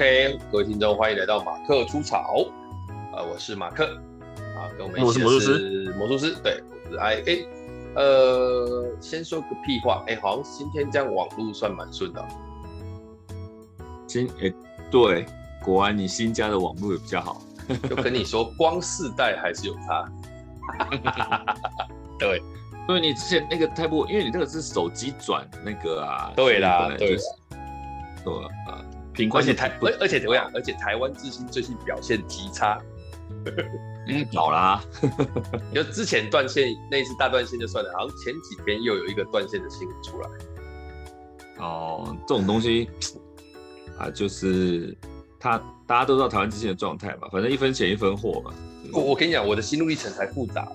OK，各位听众，欢迎来到马克出草。呃，我是马克啊，跟我们一起是魔术师，对，我是 IA。呃，先说个屁话，哎，好像今天这样网路算蛮顺的。今哎，对，果然你新家的网路也比较好。就跟你说，光世代还是有差。对，因为你之前那个太不，因为你那个是手机转那个啊。对啦，对，对啊。而且台，而而且怎么样？而且台湾之星最近表现极差，嗯，老啦。就之前断线那一次大断线就算了，好像前几天又有一个断线的新闻出来。哦，这种东西啊，就是他大家都知道台湾之星的状态嘛，反正一分钱一分货嘛。我我跟你讲，我的心路历程才复杂。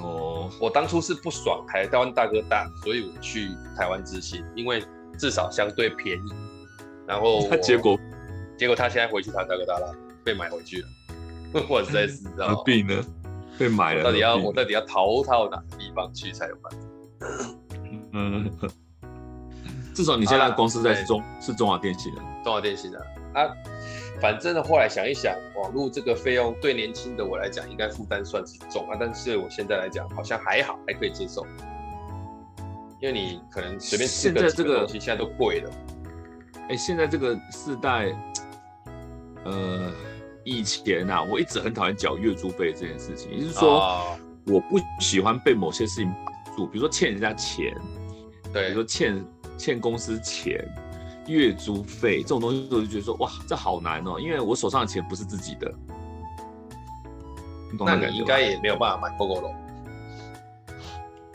哦，我当初是不爽台台湾大哥大，所以我去台湾之星，因为至少相对便宜。然后 结果，结果他现在回去他大哥大了，被买回去了。我实在是知道何必呢？被买了，到底要我到底要逃到哪个地方去才有办法？嗯，至少你现在公司在中是中华电信的，中华电信的啊。反正呢，后来想一想，网络这个费用对年轻的我来讲，应该负担算是重啊。但是我现在来讲，好像还好，还可以接受。因为你可能随便吃个几个东西，现在都贵了。哎，现在这个世代，呃，以前啊，我一直很讨厌缴月租费这件事情。也就是说，哦、我不喜欢被某些事情绑住，比如说欠人家钱，对，比如说欠欠公司钱、月租费这种东西，我就觉得说，哇，这好难哦，因为我手上的钱不是自己的。那你应该也没有办法买 Gogoro。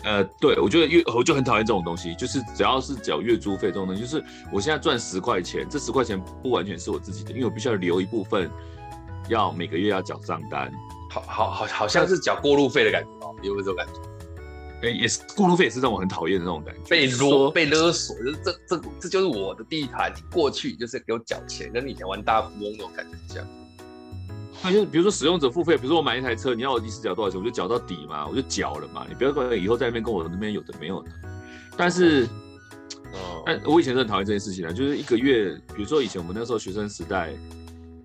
呃，对，我觉得月我就很讨厌这种东西，就是只要是缴月租费这种东西，就是我现在赚十块钱，这十块钱不完全是我自己的，因为我必须要留一部分，要每个月要缴账单。好好好，好像是缴过路费的感觉哦，有没有这种感觉？哎，也是过路费也是让我很讨厌的那种感觉，被勒被勒索，就是这这这就是我的地盘，你过去就是给我缴钱，跟你以前玩大富翁那种感觉一样。那就比如说使用者付费，比如说我买一台车，你要我一次缴多少钱，我就缴到底嘛，我就缴了嘛。你不要管以后在那边跟我那边有的没有的。但是，哦，但我以前是很讨厌这件事情的，就是一个月，比如说以前我们那时候学生时代，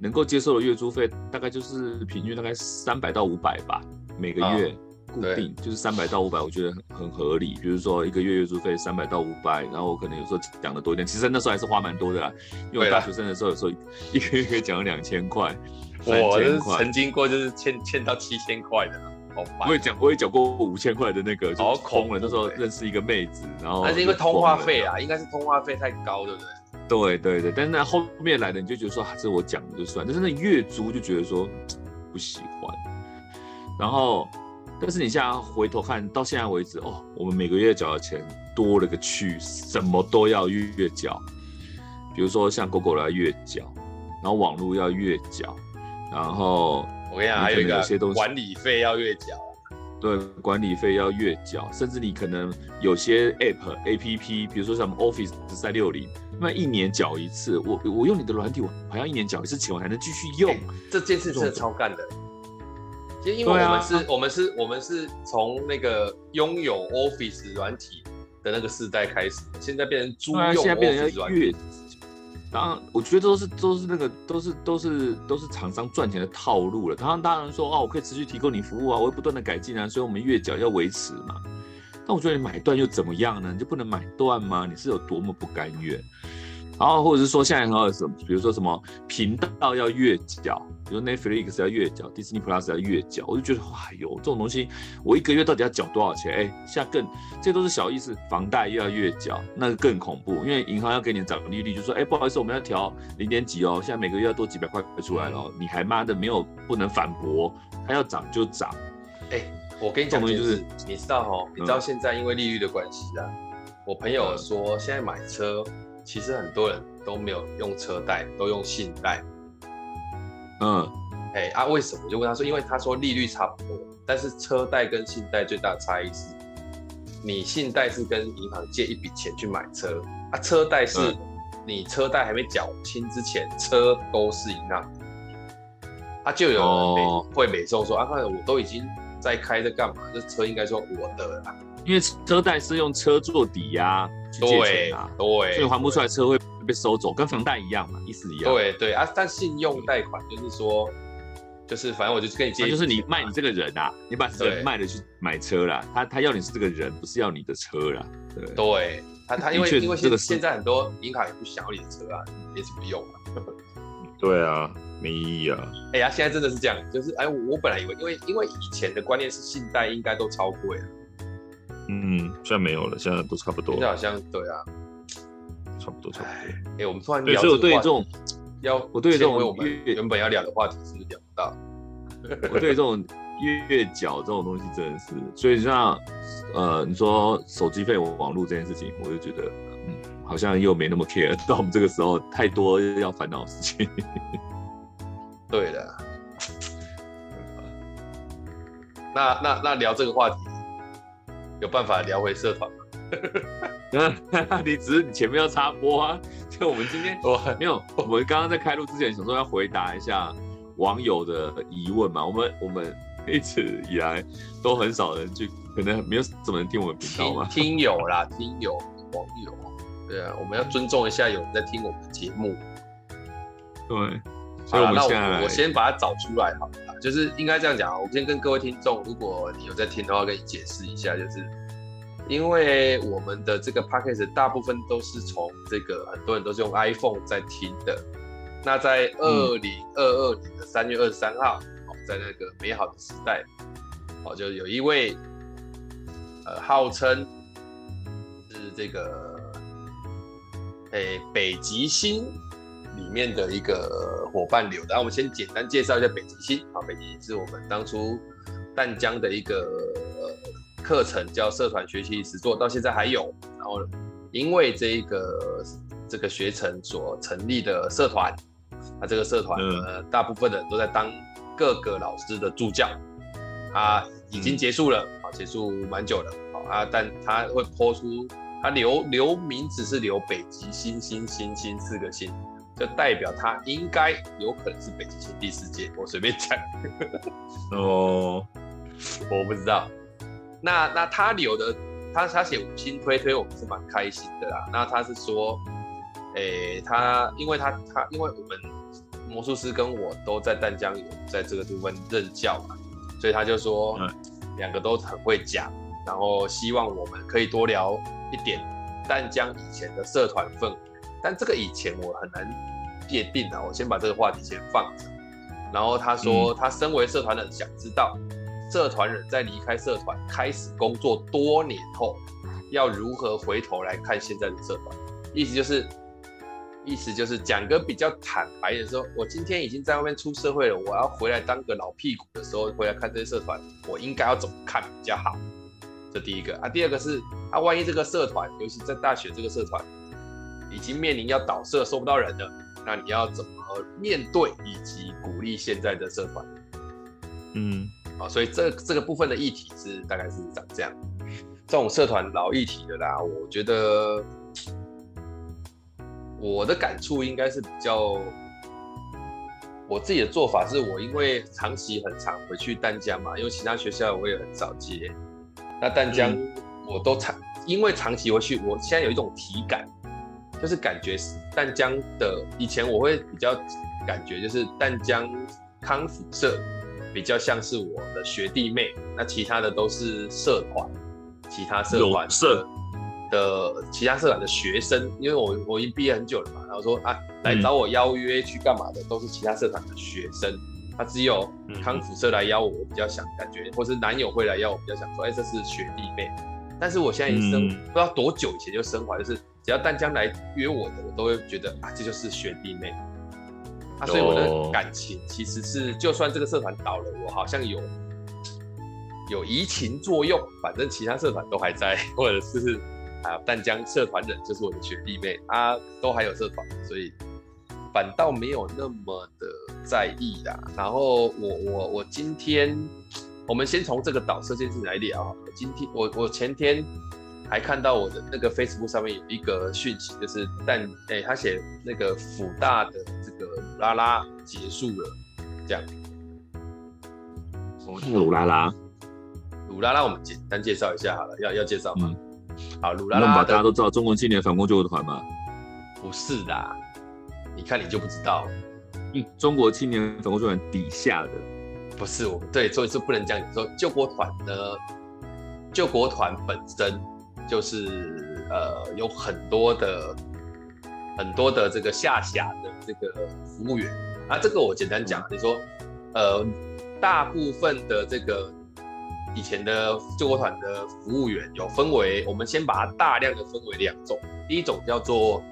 能够接受的月租费大概就是平均大概三百到五百吧，每个月固定就是三百到五百，我觉得很很合理。比如说一个月月租费三百到五百，然后我可能有时候讲的多一点，其实那时候还是花蛮多的啦，因为我大学生的时候有时候一个月可以讲两千块。我就是曾经过，就是欠欠到七千块的，好烦。我也讲，我也讲过五千块的那个，好空了。那时候认识一个妹子，然后那是因为通话费啊，应该是通话费太高，对不对？对对对，但是那后面来的你就觉得说，这是我讲的就算，但是那月租就觉得说不喜欢。然后，但是你现在回头看到现在为止，哦，我们每个月缴的钱多了个去，什么都要月月缴，比如说像 Gogoro 要月缴，然后网络要月缴。然后我跟你讲，还有一个些东西管理费要月缴，对，管理费要月缴，甚至你可能有些 App、APP，比如说什么 Office 三六零，那一年缴一次，我我用你的软体，我好像一年缴一次钱，我还能继续用，这件事真的超干的。其实因为我们是，我们是，我们是从那个拥有 Office 软体的那个时代开始，现在变成租用 Office 软体。当然，我觉得都是都是那个都是都是都是厂商赚钱的套路了。当然，当然说哦，我可以持续提供你服务啊，我会不断的改进啊，所以我们月缴要维持嘛。但我觉得你买断又怎么样呢？你就不能买断吗？你是有多么不甘愿？然后或者是说现在还有什么，比如说什么频道要月缴，比如 Netflix 要月缴，Disney Plus 要月缴，我就觉得哎呦，这种东西我一个月到底要缴多少钱？哎，现在更这都是小意思，房贷又要月缴，那个更恐怖，因为银行要给你涨利率，就说哎不好意思，我们要调零点几哦，现在每个月要多几百块出来了，嗯、你还妈的没有不能反驳，它要涨就涨。哎，我跟你讲，就是你知道哦，你知道现在因为利率的关系啊，嗯、我朋友说现在买车。其实很多人都没有用车贷，都用信贷。嗯，哎啊，为什么？我就问他说，因为他说利率差不多，但是车贷跟信贷最大的差异是，你信贷是跟银行借一笔钱去买车，啊，车贷是你车贷还没缴清之前，车都是银行。啊，就有人会美颂说，啊，我都已经在开着干嘛？这车应该说我的啦。因为车贷是用车做抵押去借钱啊，对，对，所以还不出来车会被收走，跟房贷一样嘛，意思一样。对对啊，但信用贷款就是说，就是反正我就跟你借，就是你卖你这个人啊，你把人卖了去买车啦，他他要你是这个人，不是要你的车啦。对对，他他因为因为现现在很多银行也不想要你的车啊，没什么用啊。对啊，没意义啊。哎呀，现在真的是这样，就是哎，我本来以为，因为因为以前的观念是信贷应该都超贵了。嗯，现在没有了，现在都差不多。现在好像对啊，差不多差不多。哎，我们突然聊所以我对这种要，我对这种我们原本要聊的话题是聊不到？我对这种月缴这种东西真的是，所以像呃，你说手机费、网络这件事情，我就觉得嗯，好像又没那么 care。到我们这个时候，太多要烦恼的事情。对的。那那那聊这个话题。有办法聊回社团吗？你只是你前面要插播啊，就我们今天 我没有，我们刚刚在开录之前想说要回答一下网友的疑问嘛。我们我们一直以来都很少人去，可能没有怎么人听我们频道嘛。听友啦，听友网友，对啊，我们要尊重一下有人在听我们的节目。对，所以我们现在我，我先把它找出来好了。就是应该这样讲啊，我先跟各位听众，如果你有在听的话，跟你解释一下，就是因为我们的这个 podcast 大部分都是从这个很多人都是用 iPhone 在听的。那在二零二二年的三月二十三号，哦，在那个美好的时代，哦，就有一位呃号称是这个诶北极星。里面的一个伙伴留的，那我们先简单介绍一下北极星。好，北极星是我们当初淡江的一个课程，叫社团学习实作，到现在还有。然后因为这一个这个学程所成立的社团，那这个社团呢，嗯、大部分的人都在当各个老师的助教。啊，已经结束了，啊，结束蛮久了，好啊，但他会抛出他留留名字是留北极星星星星四个星。就代表他应该有可能是北极星第四届，我随便讲。哦，我不知道。那那他留的，他他写五星推推，我们是蛮开心的啦。那他是说，诶、欸，他因为他他因为我们魔术师跟我都在淡江有在这个地方任教嘛，所以他就说两个都很会讲，然后希望我们可以多聊一点淡江以前的社团氛围。但这个以前我很难界定啊，我先把这个话题先放着。然后他说，他身为社团的，想知道社团人在离开社团开始工作多年后，要如何回头来看现在的社团。意思就是，意思就是讲个比较坦白的说，我今天已经在外面出社会了，我要回来当个老屁股的时候，回来看这些社团，我应该要怎么看比较好？这第一个啊，第二个是，啊，万一这个社团，尤其在大学这个社团。已经面临要倒社，收不到人了，那你要怎么面对以及鼓励现在的社团？嗯，啊，所以这这个部分的议题是大概是长这样。这种社团老议题的啦，我觉得我的感触应该是比较，我自己的做法是我因为长期很长回去淡江嘛，因为其他学校我也很少接，那淡江我都长，因为长期回去，我现在有一种体感。就是感觉淡江的以前我会比较感觉就是淡江康复社比较像是我的学弟妹，那其他的都是社团，其他社团社的其他社团的学生，因为我我已经毕业很久了嘛，然后说啊来找我邀约去干嘛的都是其他社团的学生，他只有康复社来邀我，我比较想感觉，或是男友会来邀我，比较想说，哎，这是学弟妹，但是我现在已经生不知道多久以前就升华，就是。只要淡江来约我的，我都会觉得啊，这就是学弟妹啊，所以我的感情其实是，就算这个社团倒了，我好像有有移情作用，反正其他社团都还在，或者是啊，淡江社团人就是我的学弟妹啊，都还有社团，所以反倒没有那么的在意啦。然后我我我今天，我们先从这个倒社这件事来聊。今天我我前天。还看到我的那个 Facebook 上面有一个讯息，就是但哎、欸，他写那个辅大的这个鲁拉拉结束了，这样。鲁拉拉，鲁拉拉，我们简单介绍一下好了，要要介绍吗？嗯、好，鲁拉拉，大家都知道中国青年反攻救国团嘛。不是的，你看你就不知道。嗯，中国青年反共救国团底下的，不是我们对，所以是不能这样说。救国团呢，救国团本身就是呃有很多的很多的这个下辖的这个服务员。啊，这个我简单讲，你说呃大部分的这个以前的救国团的服务员有分为，我们先把它大量的分为两种，第一种叫做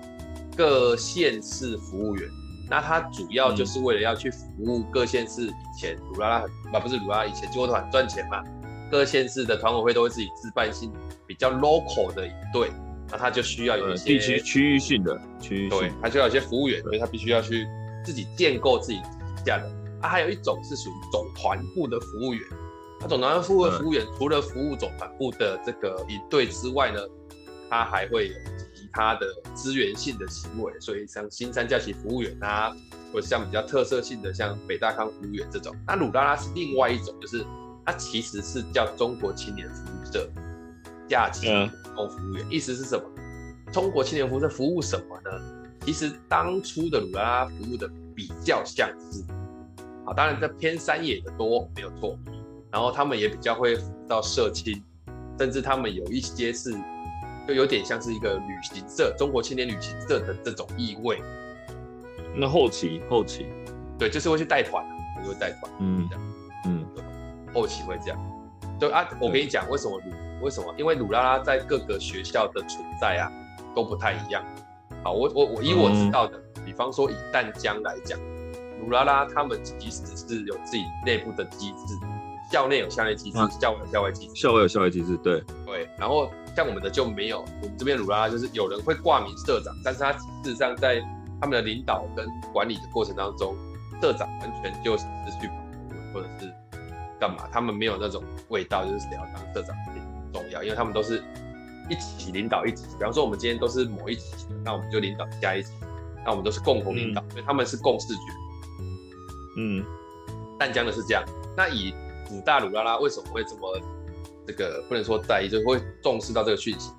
各县市服务员。那他主要就是为了要去服务各县市，以前鲁拉拉很啊不是鲁拉拉，以前救国团赚钱嘛，各县市的团委会都会自己自办性比较 local 的一队，那他就需要有一些地区区域性的区域性，对，他就要有一些服务员，所以他必须要去自己建构自己底下的。啊，还有一种是属于总团部的服务员，那总团部的服务员除了服务总团部的这个一队之外呢，他还会有其。他的资源性的行为，所以像新三假期服务员啊，或者像比较特色性的像北大康服务员这种，那鲁拉拉是另外一种，就是它其实是叫中国青年服务社假期工服务员，意思是什么？中国青年服务社服务什么呢？其实当初的鲁拉拉服务的比较像是，啊，当然在偏山野的多没有错，然后他们也比较会到社青，甚至他们有一些是。就有点像是一个旅行社，中国青年旅行社的这种意味。那后期，后期，对，就是会去带团，就会带团，嗯，这样，嗯，后期会这样。就啊，我跟你讲，为什么鲁？为什么？因为鲁拉拉在各个学校的存在啊，都不太一样。好，我我我以我知道的，嗯、比方说以淡江来讲，鲁拉拉他们其实是有自己内部的机制，校内有校内机制，校外有校外机制，校外有校外机制，对对，然后。像我们的就没有，我们这边鲁拉拉就是有人会挂名社长，但是他事实上在他们的领导跟管理的过程当中，社长完全就是去跑或者是干嘛，他们没有那种味道，就是谁要当社长很重要，因为他们都是一起领导一起。比方说我们今天都是某一起，那我们就领导加一起，那我们都是共同领导，嗯、所以他们是共视觉。嗯，淡江的是这样。那以古大鲁拉拉为什么会这么？这个不能说在意，就会重视到这个讯息。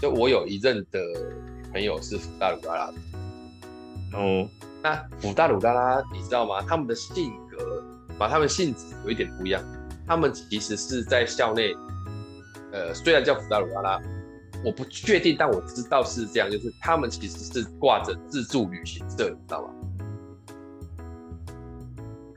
就我有一任的朋友是辅大鲁拉拉的，哦，那古大鲁拉拉你知道吗？他们的性格，把他们性质有一点不一样。他们其实是在校内，呃，虽然叫福大鲁拉拉，我不确定，但我知道是这样，就是他们其实是挂着自助旅行社，你知道吗？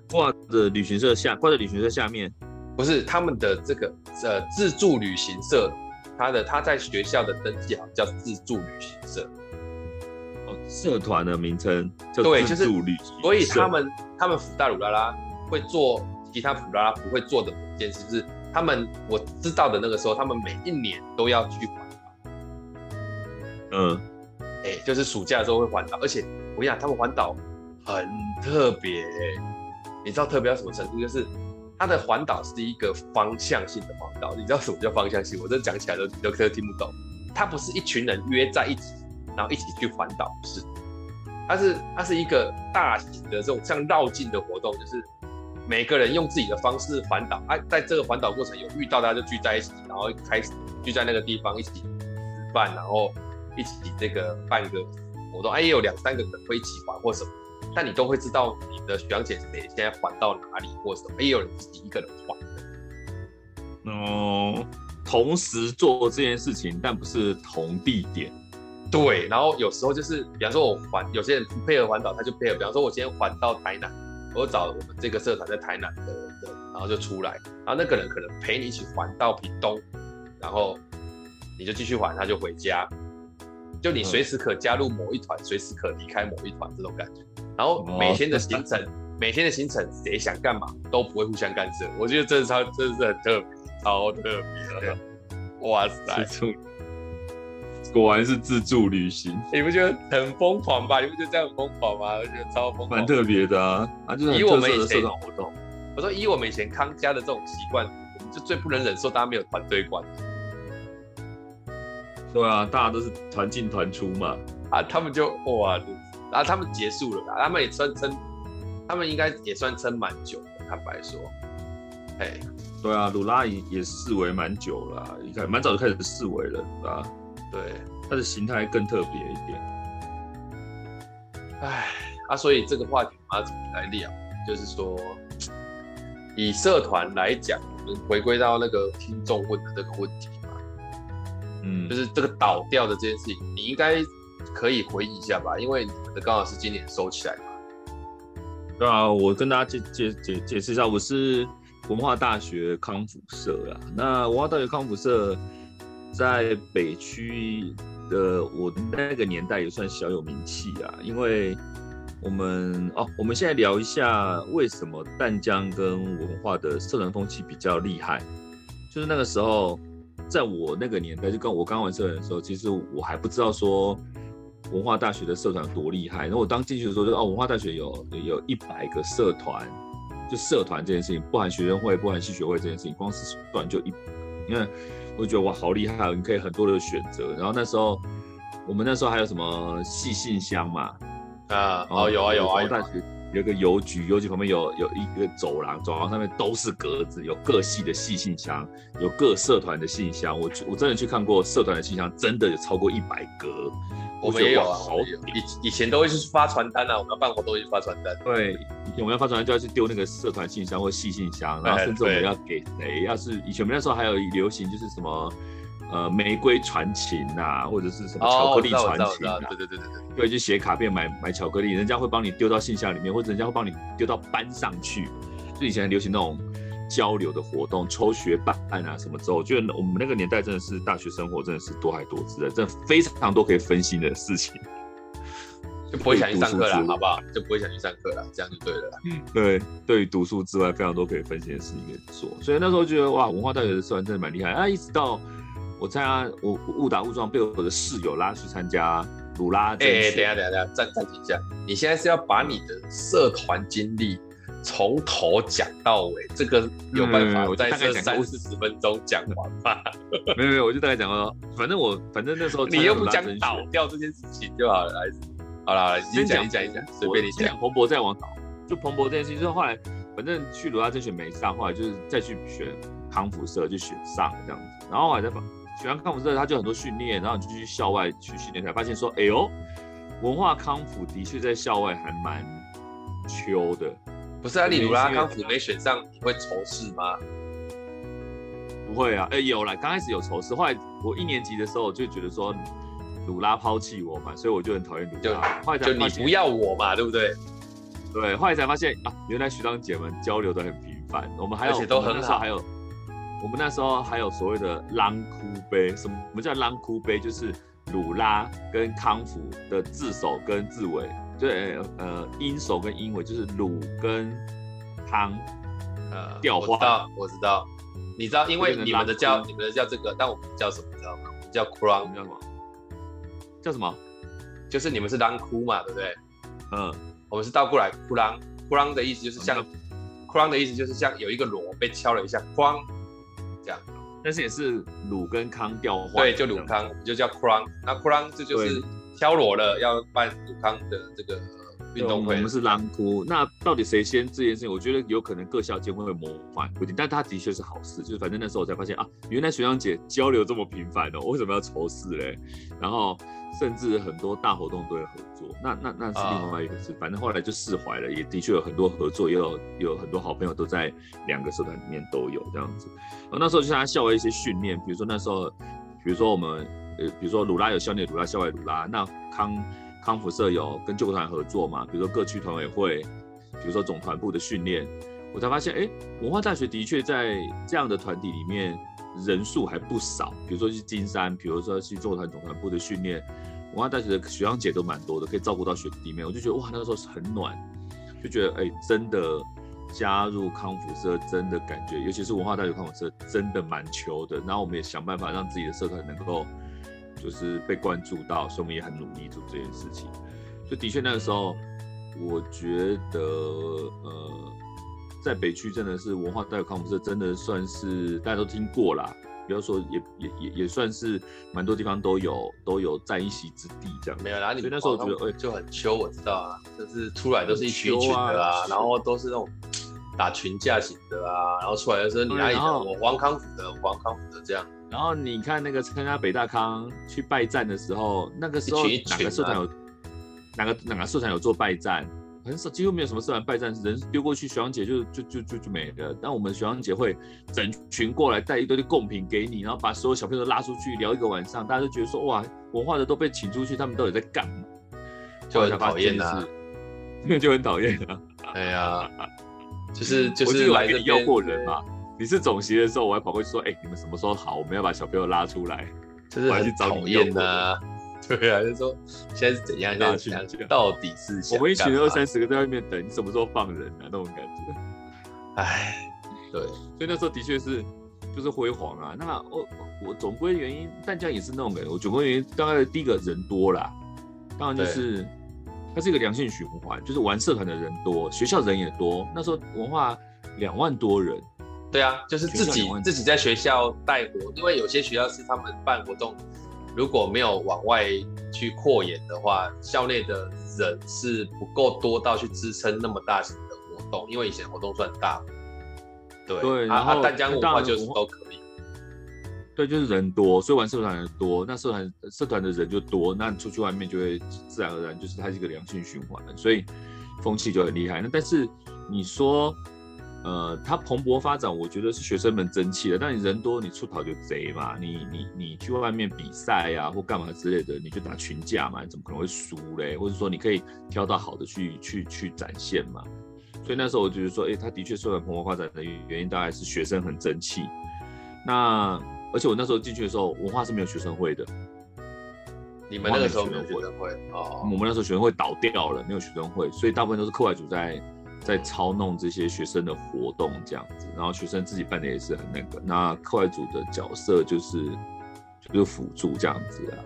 挂着旅行社下，挂着旅行社下面。不是他们的这个呃自助旅行社，他的他在学校的登记好像叫自助旅行社，哦，社团的名称叫自助旅行社。所以他们他们辅大鲁拉拉会做其他辅大拉拉不会做的一件事，就是他们我知道的那个时候，他们每一年都要去环岛。嗯，哎、欸，就是暑假的时候会环岛，而且我跟你讲，他们环岛很特别，你知道特别到什么程度？就是。它的环岛是一个方向性的环岛，你知道什么叫方向性？我这讲起来都都听不懂。它不是一群人约在一起，然后一起去环岛，不是。它是它是一个大型的这种像绕境的活动，就是每个人用自己的方式环岛。啊，在这个环岛过程有遇到，大家就聚在一起，然后开始聚在那个地方一起吃饭，然后一起这个办个活动。哎，也有两三个人会一起玩或什么。但你都会知道你的学长姐姐现在环到哪里或什么，也有人自己一个人环的。哦，同时做这件事情，但不是同地点。对，然后有时候就是，比方说我环，有些人不配合环岛，他就配合。比方说，我今天环到台南，我找我们这个社团在台南的人，然后就出来，然后那个人可能陪你一起环到屏东，然后你就继续环，他就回家。就你随时可加入某一团，随、嗯、时可离开某一团这种感觉。然后每天的行程，哦、每天的行程，谁想干嘛都不会互相干涉。我觉得这是超，真的是很特别，超特别的。哇塞，果然是自助旅行，你不觉得很疯狂吧？你不觉得这样很疯狂吗？我觉得超疯狂，蛮特别的啊。啊，就是以我们以前的活动，我说以我们以前康家的这种习惯，我们就最不能忍受大家没有团队观。对啊，大家都是团进团出嘛。啊，他们就哇，然后他们结束了，他们也算撑，他们应该也算撑蛮久的。坦白说，哎，对啊，鲁拉也也视为蛮久了，一开蛮早就开始视为了，对吧？对，它的形态更特别一点。唉啊，所以这个话题我们要怎么来聊？就是说，以社团来讲，我们回归到那个听众问的这个问题嘛，嗯，就是这个倒掉的这件事情，你应该可以回忆一下吧？因为你们的刚好是今年收起来嘛。对啊，我跟大家解解解解释一下，我是文化大学康复社啊。那文化大学康复社在北区的我那个年代也算小有名气啊，因为我们哦，我们现在聊一下为什么淡江跟文化的社团风气比较厉害。就是那个时候，在我那个年代，就跟我刚玩社团的时候，其实我还不知道说。文化大学的社团多厉害！那我刚进去的时候就哦，文化大学有有一百个社团，就社团这件事情，不含学生会、不含系学会这件事情，光是社团就一，因为我就觉得哇，好厉害啊！你可以很多的选择。然后那时候我们那时候还有什么细信箱嘛？啊，哦，有啊有啊。有一个邮局，邮局旁边有有一个走廊，走廊上面都是格子，有各系的系信箱，有各社团的信箱。我我真的去看过社团的信箱，真的有超过一百格。我们也有啊，以以前都会去发传单啊，我们要办活动就发传单。对，以前我们要发传单就要去丢那个社团信箱或系信箱，然后甚至我们要给谁，要是以前我们那时候还有流行就是什么呃玫瑰传情呐，或者是什么巧克力传情啊，对对对对对，对，就写卡片买买巧克力，人家会帮你丢到信箱里面，或者人家会帮你丢到班上去，就以前流行那种。交流的活动、抽学伴啊什么之后，我觉得我们那个年代真的是大学生活真的是多海多姿的，真的非常多可以分心的事情，就不会想去上课了，好不好？就不会想去上课了，这样就对了。嗯，对，对于读书之外，非常多可以分心的事情可以做，所以那时候觉得哇，文化大学的社团真的蛮厉害啊！一直到我参加，我误打误撞被我的室友拉去参加鲁拉。哎、欸，等下等下等下，暂暂停一下，你现在是要把你的社团经历？从头讲到尾，这个有办法？我在这三四十分钟讲完吧？没有没有，我就大概讲了。反正我反正那时候你又不讲倒掉这件事情就好了。好了好了，你先讲一讲一讲，随便你讲。彭博再往倒，就彭博这件事情，就是后来反正去鲁拉甄选没上，后来就是再去选康复社就选上这样子。然后后来在选完康辅社，他就很多训练，然后你就去校外去训练，才发现说，哎呦，文化康复的确在校外还蛮秋的。不是啊，你鲁拉康复没选上，你会仇视吗？不会啊，哎、欸，有啦，刚开始有仇视，后来我一年级的时候就觉得说鲁拉抛弃我嘛，所以我就很讨厌鲁拉。后来就你不要我嘛，对不对？对，后来才发现啊，原来学长姐们交流的很频繁，我们还有，而且都很好，还有我们那时候还有所谓的狼哭杯，什么？什么叫狼哭杯？就是鲁拉跟康福的字首跟字尾。对，呃，音首跟音尾就是鲁跟康，呃，调换。我知道，我知道，你知道，因为你们的叫你们的叫这个，但我们叫什么？你知道吗？叫库朗，叫什么？叫什么？就是你们是狼哭嘛，对不对？嗯，我们是倒过来，库朗，库朗的意思就是像，库朗的意思就是像有一个锣被敲了一下，哐。但是也是鲁跟康调换。对，就鲁康，就叫 crown。那 crown 这就是。敲锣了，要办鲁康的这个运动会。我们是狼窟，那到底谁先这件事情？我觉得有可能各校间会模仿不定，但他的确是好事。就是反正那时候我才发现啊，原来学长姐交流这么频繁哦，我为什么要仇视嘞？然后甚至很多大活动都有合作，那那那是另外一个事。反正后来就释怀了，也的确有很多合作，也有有很多好朋友都在两个社团里面都有这样子。我那时候就参加校外一些训练，比如说那时候，比如说我们。呃，比如说鲁拉有校内鲁拉，校外鲁拉，那康康复社有跟救国团合作嘛？比如说各区团委会，比如说总团部的训练，我才发现，哎，文化大学的确在这样的团体里面人数还不少。比如说去金山，比如说去救国团总团部的训练，文化大学的学长姐都蛮多的，可以照顾到学弟妹。我就觉得哇，那个时候是很暖，就觉得哎，真的加入康复社真的感觉，尤其是文化大学康复社真的蛮求的。然后我们也想办法让自己的社团能够。就是被关注到，所以我们也很努力做这件事情。就的确那个时候，我觉得呃，在北区真的是文化大学康复社，真的算是大家都听过啦。比方说也，也也也也算是蛮多地方都有都有占一席之地这样。没有啦，你那时候我觉得哎就很秋，我知道啊，就是出来都是一群一群的啊，然后都是那种打群架型的啊，然后出来的时候你哪里的？我王康辅的，王康辅的这样。然后你看那个参加北大康去拜战的时候，那个时候哪个社团有？哪个哪个社团有做拜战，很少，几乎没有什么社团拜战，人丢过去学长姐就就就就就没了。但我们学长姐会整群过来带一堆的贡品给你，然后把所有小朋友都拉出去聊一个晚上，大家都觉得说哇，文化的都被请出去，他们到底在干嘛？就很讨厌呐，那 就很讨厌啊。哎呀，就是 就是来要过人嘛。你是总席的时候，我还跑过去说，哎、欸，你们什么时候好？我们要把小朋友拉出来，就是很讨厌呐。对啊，就是说现在是怎样？大家到底是我们一群二三十个在外面等，你什么时候放人啊？那种感觉。哎，对，所以那时候的确是就是辉煌啊。那我我总归原因，但这样也是那种感觉。我总归原因，大概第一个人多啦，当然就是它是一个良性循环，就是玩社团的人多，学校人也多。那时候文化两万多人。对啊，就是自己自己在学校带活，因为有些学校是他们办活动，如果没有往外去扩延的话，校内的人是不够多到去支撑那么大型的活动，因为以前活动算大。对，对，然后淡江文化就是都可以。对，就是人多，所以玩社团人多，那社团社团的人就多，那出去外面就会自然而然就是它是一个良性循环，所以风气就很厉害。那但是你说。呃，它蓬勃发展，我觉得是学生们争气的。但你人多，你出逃就贼嘛。你你你去外面比赛呀、啊，或干嘛之类的，你就打群架嘛，你怎么可能会输嘞？或者说你可以挑到好的去去去展现嘛。所以那时候我就是说，哎、欸，它的确社团蓬勃发展的原因，大概是学生很争气。那而且我那时候进去的时候，文化是没有学生会的。你们那个时候没有学生会哦？我们那时候学生会倒掉了，没有学生会，所以大部分都是课外组在。在操弄这些学生的活动这样子，然后学生自己办的也是很那个。那课外组的角色就是就是辅助这样子啊。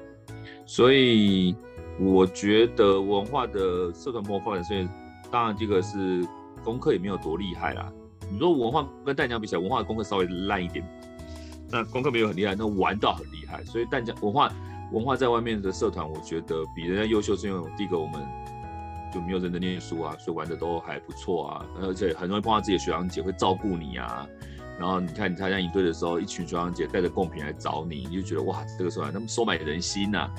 所以我觉得文化的社团蓬勃发展，所以当然这个是功课也没有多厉害啦。你说文化跟淡江比起来，文化的功课稍微烂一点，那功课没有很厉害，那玩到很厉害。所以淡江文化文化在外面的社团，我觉得比人家优秀，是因为第一个我们。就没有认真念书啊，所以玩的都还不错啊，而且很容易碰到自己的学长姐会照顾你啊。然后你看你参加营队的时候，一群学长姐带着贡品来找你，你就觉得哇，这个时候他们收买人心呐、啊，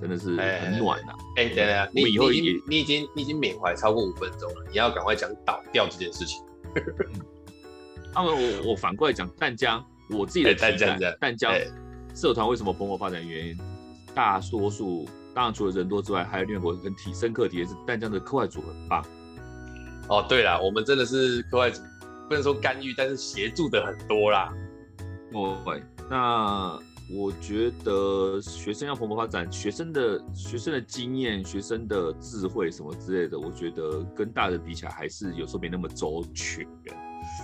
真的是很暖呐、啊。哎、欸，等等，你以后你已经你已经你已经缅怀超过五分钟了，你要赶快讲倒掉这件事情。那 么我我反过来讲淡江，我自己的淡江淡江社团为什么蓬勃发展原因，大多数。当然，除了人多之外，还有另外一个很提深刻体验是淡江的课外组很棒。哦，对了，我们真的是课外组，不能说干预，但是协助的很多啦。哦，那我觉得学生要蓬勃发展，学生的学生的经验、学生的智慧什么之类的，我觉得跟大人比起来，还是有时候没那么周全，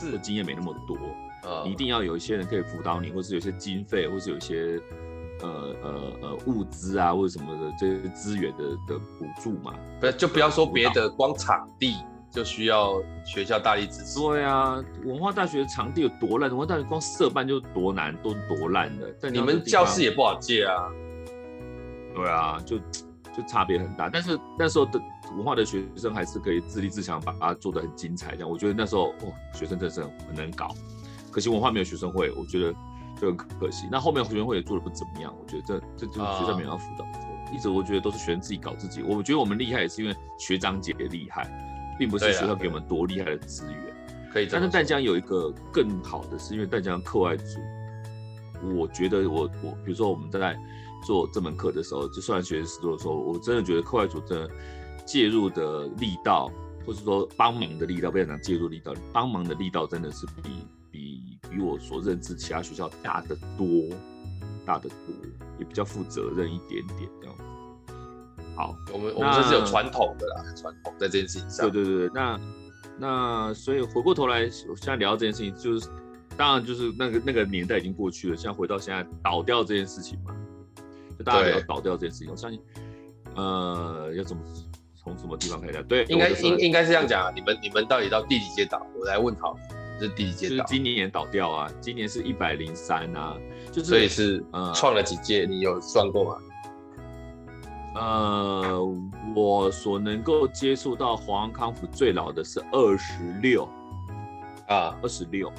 是经验没那么多。呃，一定要有一些人可以辅导你，或是有些经费，或是有一些。呃呃呃，物资啊或者什么的这些资源的的补助嘛，不就不要说别的，光场地就需要学校大力支持。对啊，文化大学的场地有多烂？文化大学光设办就多难，都多烂的。但你们教室也不好借啊。对啊，就就差别很大。但是那时候的文化的学生还是可以自立自强，把它做得很精彩。这样，我觉得那时候哦，学生真的是很能搞。可惜文化没有学生会，我觉得。就很可惜，那后面学生会也做的不怎么样，我觉得这这就是学校没有辅导，一直我觉得都是学生自己搞自己。我觉得我们厉害也是因为学长姐厉害，并不是学校给我们多厉害的资源。可以，但是淡江有一个更好的，是因为淡江课外组，我觉得我我比如说我们在做这门课的时候，就算学生时做的时候，我真的觉得课外组真的介入的力道，或是说帮忙的力道，不要讲介入力道，帮忙的力道真的是比。比比我所认知其他学校大得多，大得多，也比较负责任一点点这样子。好，我们我们这是有传统的啦，传统在这件事情上。对对对，那那所以回过头来，我现在聊这件事情，就是当然就是那个那个年代已经过去了，现在回到现在倒掉这件事情嘛，就大家不要倒掉这件事情。我相信，呃，要怎么从什么地方开始？对，应该应应该是这样讲啊。你们你们到底到第几届倒？我来问好。是第几届？就是今年倒掉啊！今年是一百零三啊，就是所以是呃创了几届？你有算过吗？呃，我所能够接触到华安康复最老的是二十六啊，二十六。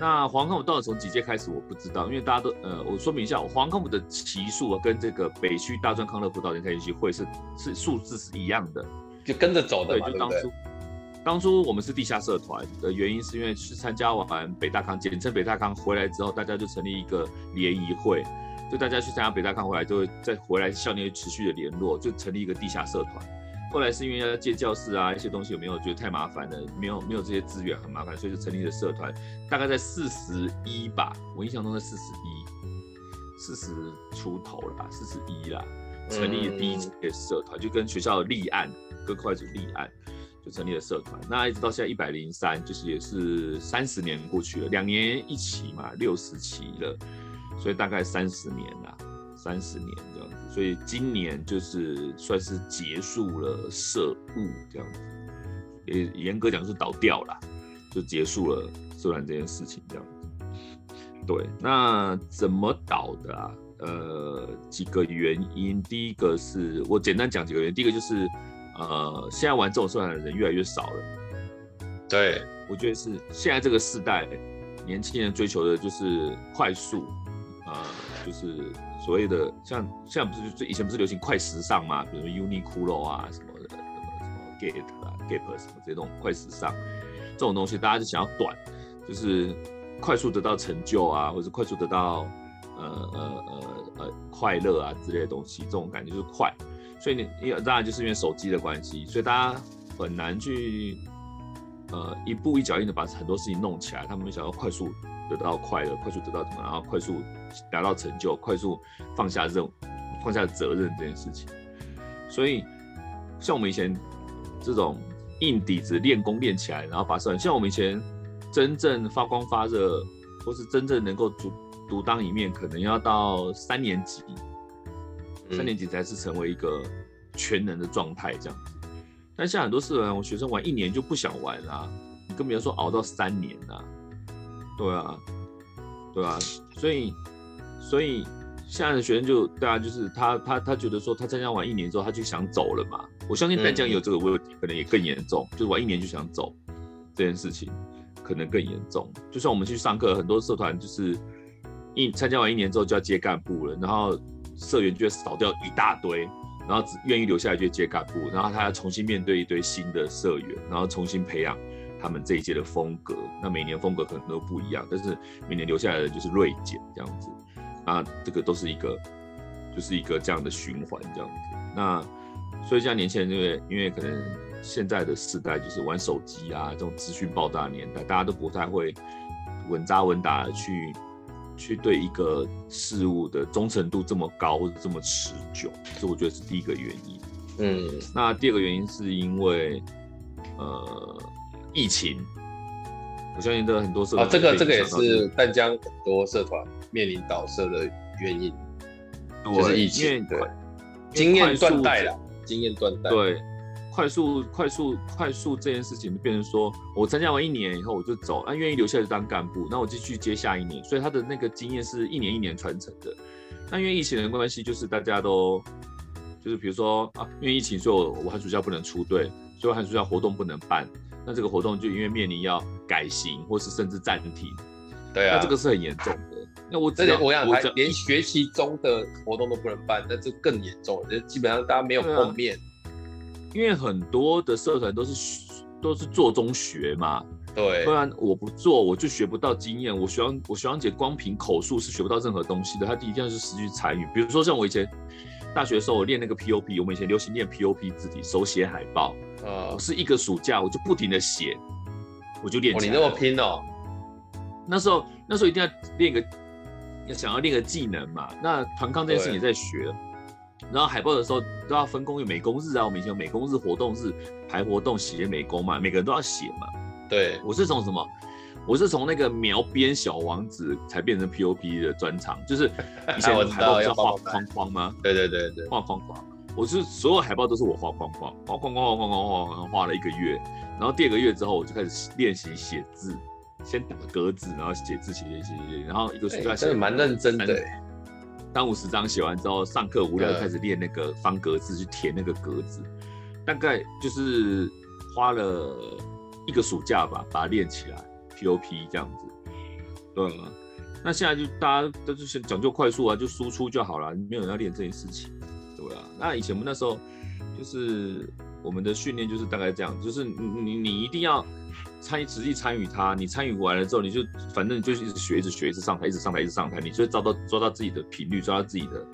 那黄康姆到底从几届开始我不知道，因为大家都呃，我说明一下，黄康姆的期数啊，跟这个北区大专康乐辅导联谊会是是数字是一样的，就跟着走的嘛，对，就当初。当初我们是地下社团的原因，是因为去参加完北大康，简称北大康回来之后，大家就成立一个联谊会，就大家去参加北大康回来，就会再回来校内持续的联络，就成立一个地下社团。后来是因为要借教室啊，一些东西有没有觉得太麻烦了，没有没有这些资源很麻烦，所以就成立了社团。大概在四十一吧，我印象中在四十一，四十出头了吧，四十一啦，成立了第一届社团，就跟学校立案，跟快速立案。就成立了社团，那一直到现在一百零三，就是也是三十年过去了，两年一期嘛，六十期了，所以大概三十年啦，三十年这样子，所以今年就是算是结束了社务这样子，也严格讲是倒掉了，就结束了社团这件事情这样子。对，那怎么倒的啊？呃，几个原因，第一个是我简单讲几个原因，第一个就是。呃，现在玩这种社团的人越来越少了。对，我觉得是现在这个时代，年轻人追求的就是快速，呃，就是所谓的像现在不是最以前不是流行快时尚嘛，比如说 Uniqlo 啊什么的，什么什么 Gap 啊 Gap 什么这种快时尚，这种东西大家就想要短，就是快速得到成就啊，或者快速得到呃呃呃呃快乐啊之类的东西，这种感觉就是快。所以你，因当然就是因为手机的关系，所以大家很难去，呃，一步一脚印的把很多事情弄起来。他们想要快速得到快乐，快速得到什么，然后快速达到成就，快速放下任，放下责任这件事情。所以，像我们以前这种硬底子练功练起来，然后把社团，像我们以前真正发光发热，或是真正能够独独当一面，可能要到三年级。三年级才是成为一个全能的状态这样子，但像很多社团，我学生玩一年就不想玩啦，你更别说熬到三年啦。对啊，对啊，所以所以现在的学生就对啊，就是他他他觉得说他参加完一年之后他就想走了嘛。我相信南江也有这个问题，可能也更严重，就是玩一年就想走这件事情可能更严重。就像我们去上课，很多社团就是一参加完一年之后就要接干部了，然后。社员就会少掉一大堆，然后只愿意留下来就接干部，然后他要重新面对一堆新的社员，然后重新培养他们这一届的风格。那每年风格可能都不一样，但是每年留下来的就是锐减这样子。那这个都是一个，就是一个这样的循环这样子。那所以现在年轻人因为因为可能现在的时代就是玩手机啊，这种资讯爆炸年代，大家都不太会稳扎稳打的去。去对一个事物的忠诚度这么高或者这么持久，这我觉得是第一个原因。嗯，那第二个原因是因为呃疫情，我相信这很多社团、哦、这个这个也是淡江很多社团面临倒社的原因，就是疫情，对，经验断代了，经验断代，对。快速、快速、快速这件事情就变成说，我参加完一年以后我就走，那、啊、愿意留下来当干部，那我继续接下一年，所以他的那个经验是一年一年传承的。那因为疫情的关系，就是大家都就是比如说啊，因为疫情，所以我我寒暑假不能出队，所以我寒暑假活动不能办，那这个活动就因为面临要改型或是甚至暂停，对啊，那这个是很严重的。那我这里我想还连学习中的活动都不能办，那这更严重了，就基本上大家没有碰面。因为很多的社团都是都是做中学嘛，对，不然我不做我就学不到经验。我学长我学长姐光凭口述是学不到任何东西的，他一定要是实际参与。比如说像我以前大学的时候，我练那个 POP，我们以前流行练 POP 字体，手写海报，呃，我是一个暑假我就不停的写，我就练。哦，你那么拼哦？那时候那时候一定要练个，要想要练个技能嘛。那团康这件事情也在学。然后海报的时候都要分工，有美工日啊，我们以前有美工日、活动日排活动、写美工嘛，每个人都要写嘛。对，我是从什么？我是从那个描边小王子才变成 POP 的专长，就是以前 我海报不是要画框框吗？对对对对，画框框。我是所有海报都是我画框框，画框框画框框画画了一个月，然后第二个月之后我就开始练习写字，先打格子，然后写字写写写写，然后一个暑假写，真的蛮认真的。三五十张写完之后，上课无聊就开始练那个方格子，去填那个格子，大概就是花了一个暑假吧，把它练起来。POP 这样子，对啊，那现在就大家都是讲究快速啊，就输出就好了，没有人要练这件事情，对啊。那以前我们那时候就是我们的训练就是大概这样，就是你你你一定要参与实际参与它，你参与完了之后，你就反正就是一直学，一直学，一直上台，一直上台，一直上台，你就抓到抓到自己的频率，抓到自己的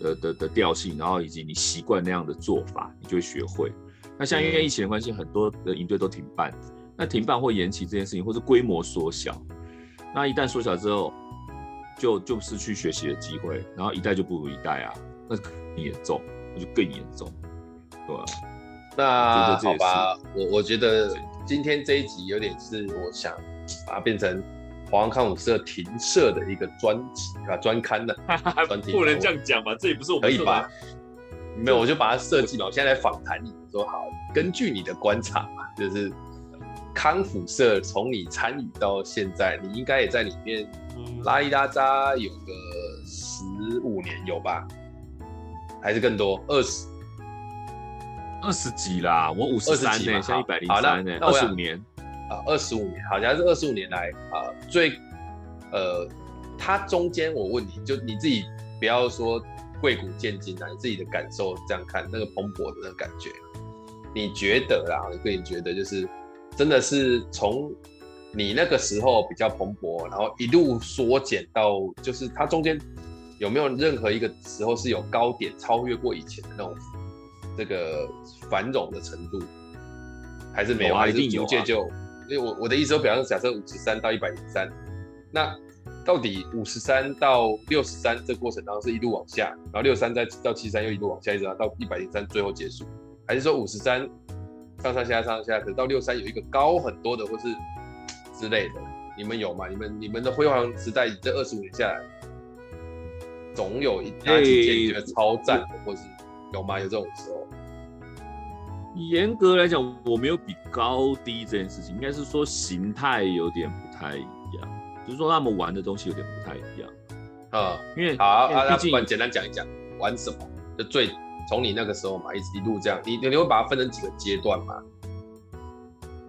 的的的调性，然后以及你习惯那样的做法，你就会学会。那像因为疫情的关系，很多的营队都停办。那停办或延期这件事情，或是规模缩小，那一旦缩小之后，就就失去学习的机会，然后一代就不如一代啊，那更严重，那就更严重，对吧？那好吧，我我觉得今天这一集有点是我想把它变成华冈康辅社停社的一个专辑啊，专刊的 专题，不能这样讲吧？这也不是我们可以吧？没有，我就把它设计了。我现在来访谈你，说好，根据你的观察嘛，就是。康复社从你参与到现在，你应该也在里面拉一拉扎有个十五年有吧？还是更多？二十？二十几啦，我五十三呢，像一百零三呢，二十五年啊，二十五年，好像是二十五年来啊最呃，它中间我问你就你自己不要说贵古见今啊，你自己的感受这样看那个蓬勃的那个感觉，你觉得啦？你个人觉得就是。真的是从你那个时候比较蓬勃，然后一路缩减到，就是它中间有没有任何一个时候是有高点超越过以前的那种这个繁荣的程度，还是没有？还是逐渐就？因为我我的意思说，比方说假设五十三到一百零三，那到底五十三到六十三这过程当中是一路往下，然后六十三再到七十三又一路往下，一直到一百零三最后结束，还是说五十三？上上下下上下，可是到六三有一个高很多的，或是之类的，你们有吗？你们你们的辉煌时代这二十五年下来，总有一哪几件你觉得超赞的，或是有吗？有这种时候？严格来讲，我没有比高低这件事情，应该是说形态有点不太一样，就是说他们玩的东西有点不太一样啊。因为好啊，那不管简单讲一讲玩什么，就最。从你那个时候嘛，一一路这样，你你会把它分成几个阶段吗？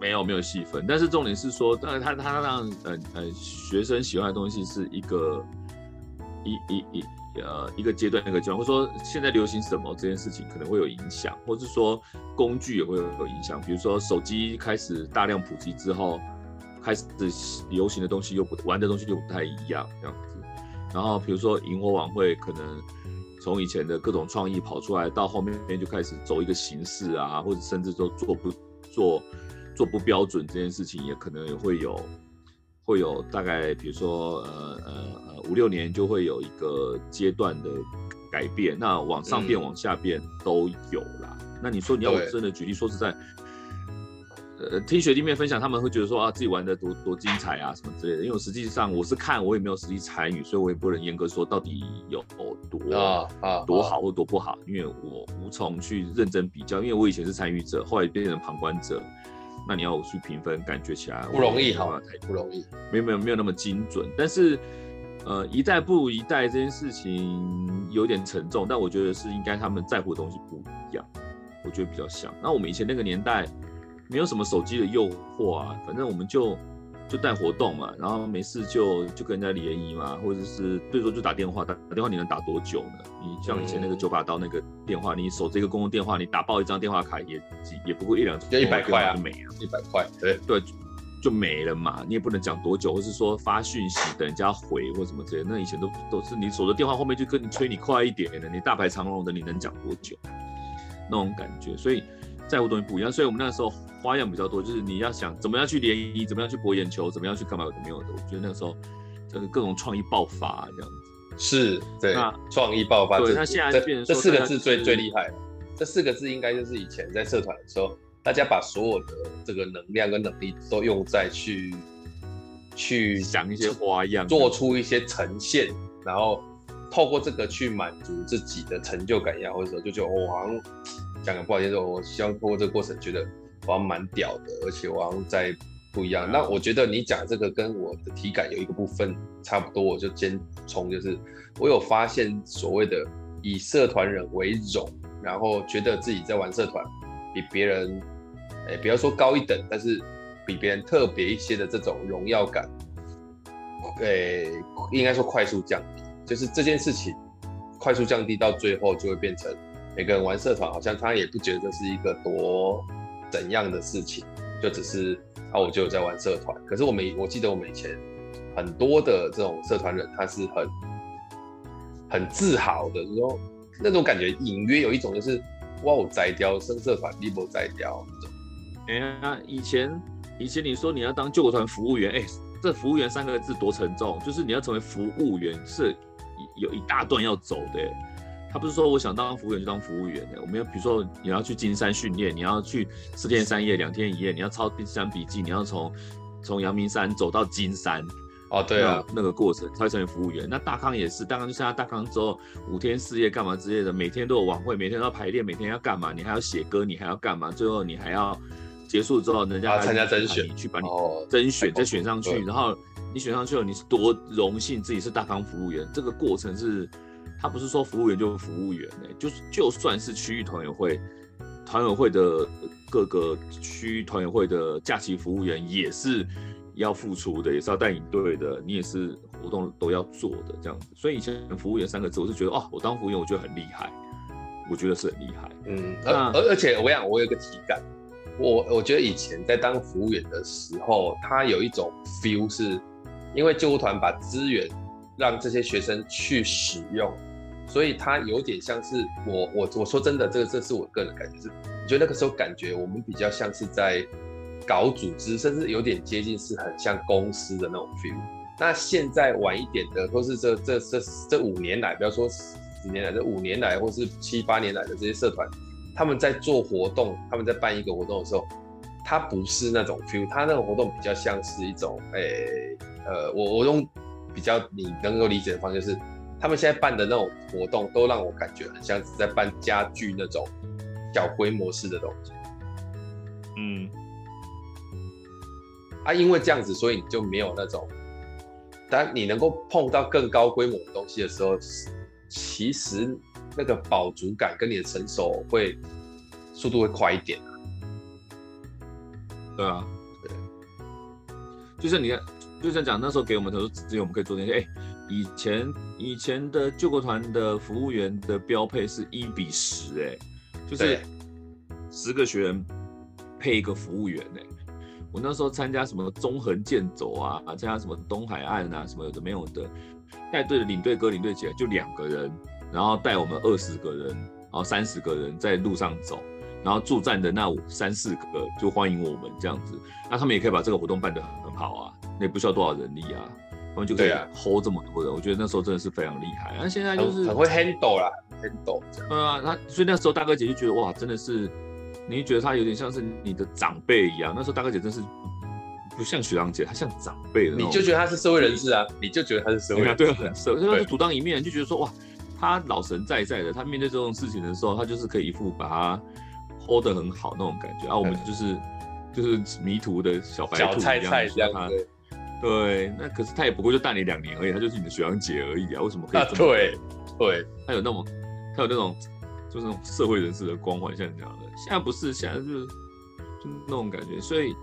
没有没有细分，但是重点是说，当然他他让呃呃学生喜欢的东西是一个一一一呃一个阶段一个阶段，或者说现在流行什么这件事情可能会有影响，或者是说工具也会有影响，比如说手机开始大量普及之后，开始流行的东西又不玩的东西就不太一样这样子，然后比如说萤火晚会可能。从以前的各种创意跑出来，到后面就开始走一个形式啊，或者甚至说做不做做不标准这件事情，也可能也会有会有大概，比如说呃呃呃五六年就会有一个阶段的改变，那往上变往下变都有啦。嗯、那你说你要我真的举例，说实在。呃，听学弟妹分享，他们会觉得说啊，自己玩的多多精彩啊，什么之类的。因为我实际上我是看，我也没有实际参与，所以我也不能严格说到底有多啊啊多好或多不好，因为我无从去认真比较。因为我以前是参与者，后来变成旁观者，那你要我去评分，感觉起来不容易，好吗？不容易，没有没有没有那么精准。但是，呃，一代不如一代这件事情有点沉重，但我觉得是应该他们在乎的东西不一样，我觉得比较像。那我们以前那个年代。没有什么手机的诱惑啊，反正我们就就带活动嘛，然后没事就就跟人家联谊嘛，或者是最多就打电话，打打电话你能打多久呢？你像以前那个九把刀那个电话，你守这个公共电话，你打爆一张电话卡也也不过一两，就一百块啊，没啊，一百块，对对，就没了嘛，你也不能讲多久，或是说发讯息等人家回或什么之类，那以前都都是你守着电话后面就跟你催你快一点的，你大排长龙的你能讲多久？那种感觉，所以。在乎东西不一样，所以我们那个时候花样比较多，就是你要想怎么样去联谊，怎么样去博眼球，怎么样去干嘛有的没有的。我觉得那个时候就是各种创意爆发这样子。是，对，创意爆发。对，那现在变成这四个字最最厉害了。这四个字应该就是以前在社团的时候，大家把所有的这个能量跟能力都用在去去想一些花样，做出一些呈现，然后透过这个去满足自己的成就感呀，或者说就觉得哦，好像。讲个不好意思，我希望通过这个过程，觉得我好像蛮屌的，而且我好像在不一样。那我觉得你讲这个跟我的体感有一个部分差不多，我就先冲，就是我有发现所谓的以社团人为荣，然后觉得自己在玩社团比别人，哎，不要说高一等，但是比别人特别一些的这种荣耀感，诶、应该说快速降低，就是这件事情快速降低到最后就会变成每个人玩社团，好像他也不觉得这是一个多怎样的事情，就只是啊，我就在玩社团。可是我们我记得我们以前很多的这种社团人，他是很很自豪的，就是说那种感觉隐约有一种就是哇，我摘掉升社团，你不摘掉那种。哎呀，以前以前你说你要当救国团服务员，哎、这服务员三个字多沉重，就是你要成为服务员是有一大段要走的。他不是说我想当服务员就当服务员的，我们要比如说你要去金山训练，你要去四天三夜两天一夜，你要抄金山笔记，你要从从阳明山走到金山，哦对啊，那个过程才成为服务员。那大康也是，大康就参加大康之后五天四夜干嘛之类的，每天都有晚会，每天都要排练，每天要干嘛？你还要写歌，你还要干嘛？最后你还要。结束之后，人家参加甄选，去把你甄选再选上去，然后你选上去了，你是多荣幸自己是大康服务员。这个过程是，他不是说服务员就是服务员呢，就是就算是区域团委会，团委会的各个区域团委会的假期服务员也是要付出的，也是要带领队的，你也是活动都要做的这样子。所以以前服务员三个字，我是觉得哦，我当服务员我觉得很厉害，我觉得是很厉害。嗯，而而而且我想我有个体感。我我觉得以前在当服务员的时候，他有一种 feel，是因为救护团把资源让这些学生去使用，所以他有点像是我我我说真的，这个这是我个人感觉是，我觉得那个时候感觉我们比较像是在搞组织，甚至有点接近是很像公司的那种 feel。那现在晚一点的，或是这这这这五年来，不要说十年来，这五年来或是七八年来的这些社团。他们在做活动，他们在办一个活动的时候，他不是那种 feel，他那种活动比较像是一种，诶、呃，我我用比较你能够理解的方式，就是他们现在办的那种活动，都让我感觉很像是在办家具那种小规模式的东西。嗯，啊，因为这样子，所以你就没有那种，当你能够碰到更高规模的东西的时候，其实。那个饱足感跟你的成熟会速度会快一点，对啊，对，就像你看，就像讲那时候给我们的资源，我们可以做那些。哎，以前以前的救国团的服务员的标配是一比十，哎，就是十个学员配一个服务员，哎，我那时候参加什么中横健走啊，参加什么东海岸啊，什么有的没有的，带队的领队哥领队姐就两个人。然后带我们二十个人，然后三十个人在路上走，然后驻站的那五三四个就欢迎我们这样子。那他们也可以把这个活动办得很好啊，那也不需要多少人力啊，他们就可以 hold 这么多人。啊、我觉得那时候真的是非常厉害。那现在就是很，很会 handle 啦，handle 这样。对啊，他所以那时候大哥姐就觉得哇，真的是，你觉得他有点像是你的长辈一样。那时候大哥姐真是不像学长姐，她像长辈的。你就觉得他是社会人士啊，你就觉得他是社会人士，对，很社，所以他是独当一面，就觉得说哇。他老神在在的，他面对这种事情的时候，他就是可以一副把他 hold 得很好那种感觉。啊，我们就是就是迷途的小白兔一样，菜菜这样他对，那可是他也不过就大你两年而已，他就是你的学长姐而已啊。为什么可以这么？对对，他有那种他有那种就是那种社会人士的光环，像你讲的。现在不是，现在就是就那种感觉，所以。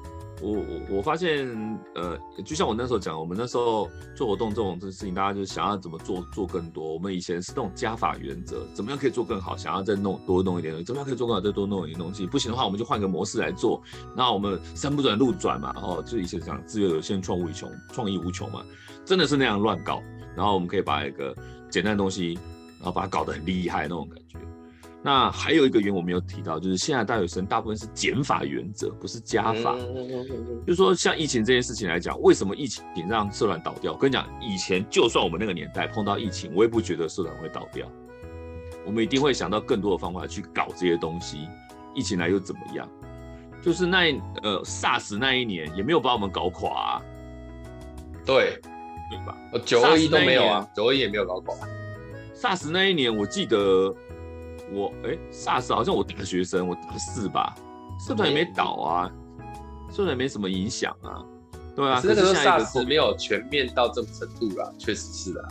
我我我发现，呃，就像我那时候讲，我们那时候做活动这种这事情，大家就是想要怎么做做更多。我们以前是那种加法原则，怎么样可以做更好，想要再弄多弄一点，怎么样可以做更好，再多弄一点东西。不行的话，我们就换个模式来做。那我们山不转路转嘛，然后就以前讲资源有限，创物无穷，创意无穷嘛，真的是那样乱搞。然后我们可以把一个简单的东西，然后把它搞得很厉害那种感觉。那还有一个原因我没有提到，就是现在大学生大部分是减法原则，不是加法。就是说，像疫情这件事情来讲，为什么疫情让社团倒掉？我跟你讲，以前就算我们那个年代碰到疫情，我也不觉得社团会倒掉。我们一定会想到更多的方法去搞这些东西。疫情来又怎么样？就是那呃 SARS 那一年也没有把我们搞垮啊。对，对吧？九二一都没有啊，九二一也没有搞垮。SARS 那一年我记得。我哎，SARS 好像我大学生，我大四吧，社团也没倒啊，社团也没什么影响啊，对啊。那个时候 SARS 没有全面到这种程度啦，确实是的。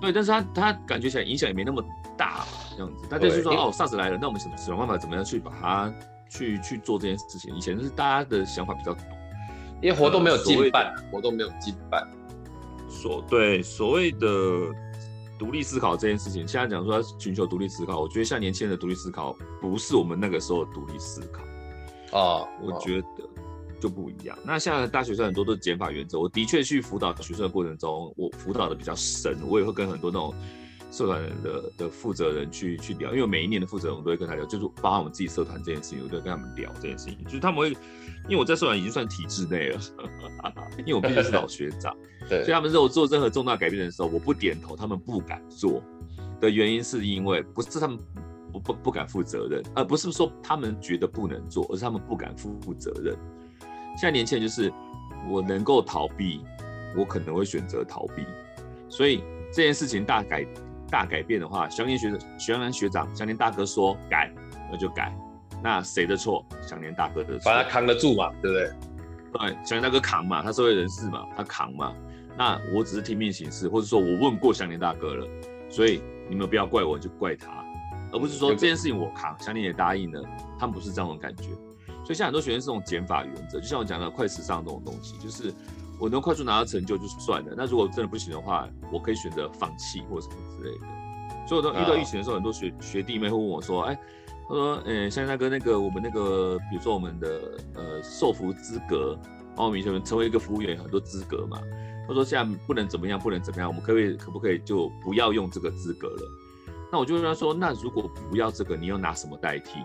对，但是他他感觉起来影响也没那么大，这样子。大家就说哦，SARS 来了，那我们想想办法怎么样去把它去去做这件事情。以前是大家的想法比较多，因为活动没有进办，活动没有进办。所对所谓的独立思考这件事情，现在讲说要寻求独立思考，我觉得像年轻人的独立思考，不是我们那个时候的独立思考啊，我觉得就不一样。那现在大学生很多都是减法原则，我的确去辅导学生的过程中，我辅导的比较深，我也会跟很多那种。社团的的负责人去去聊，因为每一年的负责人我都会跟他聊，就是包含我们自己社团这件事情，我都会跟他们聊这件事情。就是他们会，因为我在社团已经算体制内了，因为我毕竟是老学长，对，所以他们说我做任何重大改变的时候，我不点头，他们不敢做的原因是因为不是他们不不不敢负责任，而不是说他们觉得不能做，而是他们不敢负负责任。现在年轻人就是我能够逃避，我可能会选择逃避，所以这件事情大改。大改变的话，祥年学长、祥年学长、祥年大哥说改，那就改。那谁的错？祥年大哥的错。把他扛得住嘛，对不对？对，祥年大哥扛嘛，他社会人士嘛，他扛嘛。那我只是听命行事，或者说我问过祥年大哥了，所以你们不要怪我，就怪他，而不是说这件事情我扛，祥年也答应了，他们不是这样的感觉。所以像很多学生是这种减法原则，就像我讲的快时尚这种东西，就是。我能快速拿到成就就算了，那如果真的不行的话，我可以选择放弃或什么之类的。所以我都遇到疫情的时候，很多学学弟妹会问我说：“哎，他说，呃，像那个那个我们那个，比如说我们的呃受服资格，然后我们以前成为一个服务员有很多资格嘛。他说现在不能怎么样，不能怎么样，我们可不可以可不可以就不要用这个资格了？那我就问他说：那如果不要这个，你又拿什么代替？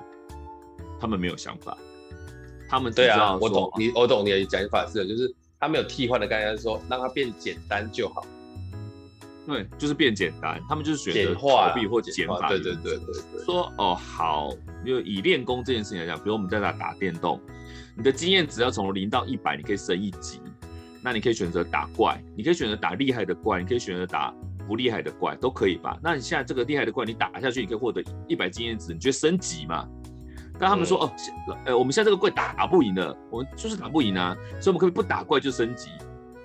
他们没有想法，他们对啊，我懂你，我懂你的讲法是就是。他没有替换的概念，是说让它变简单就好。对，就是变简单。他们就是选择逃避或减法。对对对对对。说哦好，就以练功这件事情来讲，比如我们在那打电动，你的经验值要从零到一百，你可以升一级。那你可以选择打怪，你可以选择打厉害的怪，你可以选择打不厉害的怪，都可以吧？那你现在这个厉害的怪，你打下去，你可以获得一百经验值，你觉得升级吗？但他们说哦，呃，我们现在这个怪打不赢了，我们就是打不赢啊，所以我们可以不打怪就升级，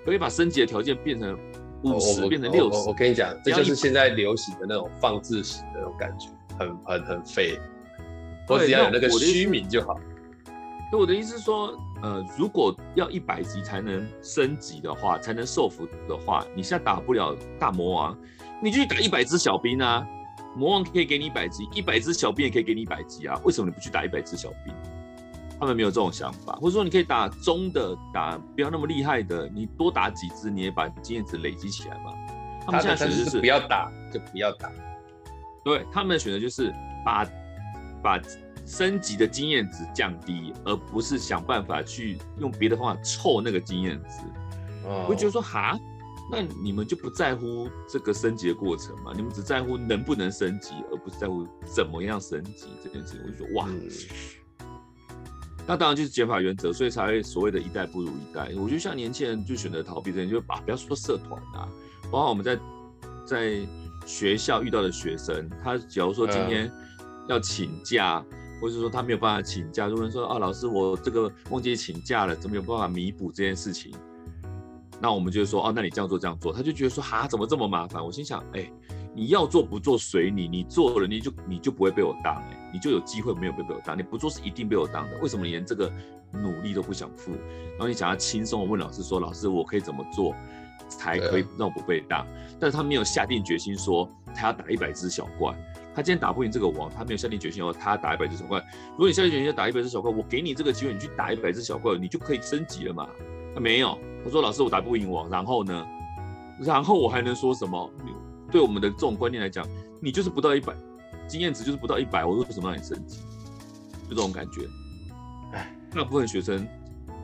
可以把升级的条件变成五十，变成六十。我跟你讲，这就是现在流行的那种放置型的那种感觉，很很很废。我只要有那个虚名就好。对，我的意思是说，呃，如果要一百级才能升级的话，才能受服的话，你现在打不了大魔王，你就去打一百只小兵啊。魔王可以给你一百级，一百只小兵也可以给你一百级啊！为什么你不去打一百只小兵？他们没有这种想法，或者说你可以打中的，打不要那么厉害的，你多打几只，你也把经验值累积起来嘛。他们现在选择是不要打就不要打，对，他们的选择就是把把升级的经验值降低，而不是想办法去用别的方法凑那个经验值。我会觉得说哈。那你们就不在乎这个升级的过程嘛？你们只在乎能不能升级，而不是在乎怎么样升级这件事情。我就说哇，那当然就是减法原则，所以才会所谓的一代不如一代。我觉得像年轻人就选择逃避这件事，就把不要说社团啊，包括我们在在学校遇到的学生，他假如说今天要请假，或者说他没有办法请假，如果说啊老师我这个忘记请假了，怎么有办法弥补这件事情？那我们就说哦，那你这样做这样做，他就觉得说哈，怎么这么麻烦？我心想，哎，你要做不做随你，你做了你就你就不会被我当，哎，你就有机会没有被被我当，你不做是一定被我当的。为什么你连这个努力都不想付？然后你想要轻松的问老师说，老师我可以怎么做才可以让我不被当？但是他没有下定决心说他要打一百只小怪，他今天打不赢这个王，他没有下定决心哦他要打一百只小怪。如果你下定决心要打一百只小怪，我给你这个机会，你去打一百只小怪，你就可以升级了嘛？他没有。他说：“老师，我打不赢我，然后呢？然后我还能说什么？对我们的这种观念来讲，你就是不到一百经验值，就是不到一百，我为什么让你升级？就这种感觉。哎，大部分学生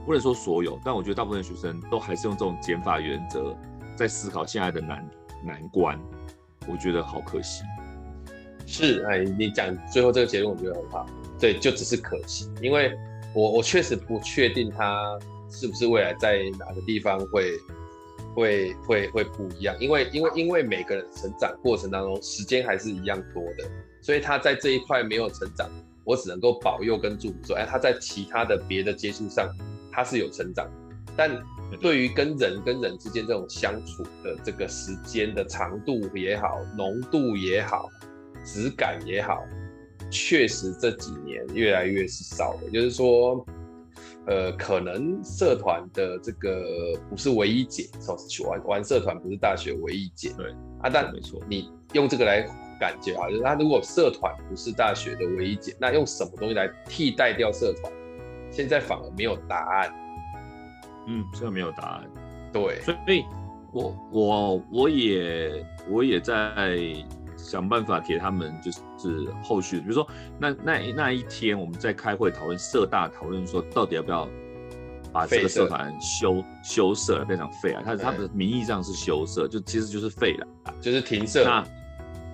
不能说所有，但我觉得大部分学生都还是用这种减法原则在思考现在的难难关。我觉得好可惜。是，哎，你讲最后这个结论，我觉得很好。对，就只是可惜，因为我我确实不确定他。”是不是未来在哪个地方会会会会不一样？因为因为因为每个人成长过程当中时间还是一样多的，所以他在这一块没有成长，我只能够保佑跟祝福说，哎，他在其他的别的接触上他是有成长，但对于跟人跟人之间这种相处的这个时间的长度也好，浓度也好，质感也好，确实这几年越来越是少了，就是说。呃，可能社团的这个不是唯一解，玩玩社团不是大学唯一解。对啊，但没错，你用这个来感觉啊，就是他如果社团不是大学的唯一解，那用什么东西来替代掉社团？现在反而没有答案。嗯，这个没有答案。对，所以我我我也我也在想办法给他们，就是后续，比如说那那那一天我们在开会讨论社大，讨论说到底要不要把这个社团休休社，变成废啊，他他的名义上是修社，就其实就是废了，就是停社。那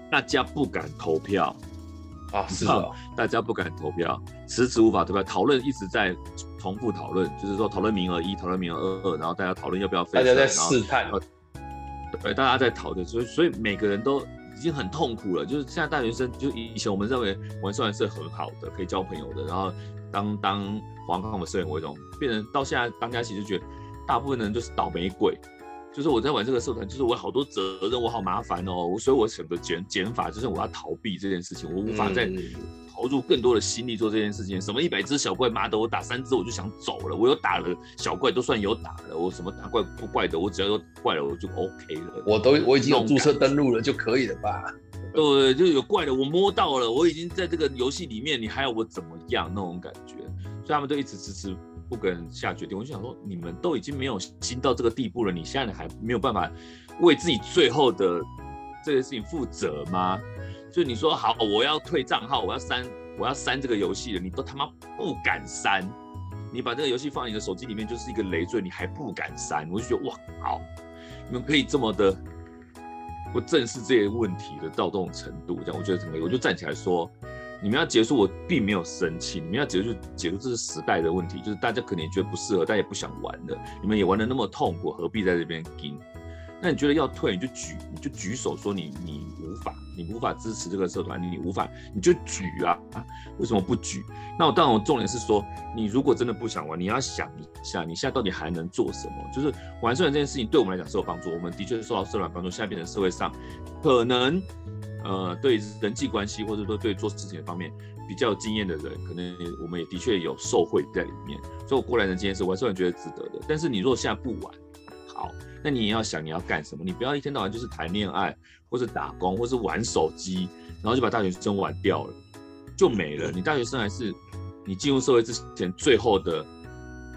大家不敢投票啊，是的，大家不敢投票，迟迟无法投票，讨论一直在。重复讨论，就是说讨论名额一，讨论名额二二，然后大家讨论要不要废。大家在试探，对，大家在讨论，所以所以每个人都已经很痛苦了。就是现在大学生，就以前我们认为玩社团是很好的，可以交朋友的，然后当当黄康的社员为荣，变成到现在当家其实觉得大部分人就是倒霉鬼，就是我在玩这个社团，就是我好多责任，我好麻烦哦，所以我选择减减法，就是我要逃避这件事情，我无法再。嗯投入更多的心力做这件事情，什么一百只小怪，妈的，我打三只我就想走了。我有打了小怪都算有打了，我什么打怪不怪的，我只要有怪了我就 OK 了。我都我已经有注册登录了就可以了吧？对，就有怪的我摸到了，我已经在这个游戏里面，你还要我怎么样那种感觉？所以他们都一直迟迟不肯下决定。我就想说，你们都已经没有心到这个地步了，你现在还没有办法为自己最后的这件事情负责吗？就你说好，我要退账号，我要删，我要删这个游戏了，你都他妈不敢删，你把这个游戏放你的手机里面就是一个累赘，你还不敢删，我就觉得哇，好，你们可以这么的不正视这些问题的到这种程度，这样我觉得怎么，我就站起来说，你们要结束，我并没有生气，你们要结束就结束，这是时代的问题，就是大家可能也觉得不适合，但也不想玩了，你们也玩的那么痛苦，何必在这边跟？那你觉得要退，你就举，你就举手说你你无法，你无法支持这个社团，你无法，你就举啊啊！为什么不举？那我当然，我重点是说，你如果真的不想玩，你要想一下，你现在到底还能做什么？就是玩社团这件事情对我们来讲是有帮助，我们的确是受到社团帮助，现在变成社会上可能呃对人际关系或者说对做事情的方面比较有经验的人，可能我们也的确有受惠在里面。所以我过来人经验是玩社团觉得值得的。但是你如果现在不玩，好。那你也要想你要干什么，你不要一天到晚就是谈恋爱，或是打工，或是玩手机，然后就把大学生玩掉了，就没了。你大学生还是你进入社会之前最后的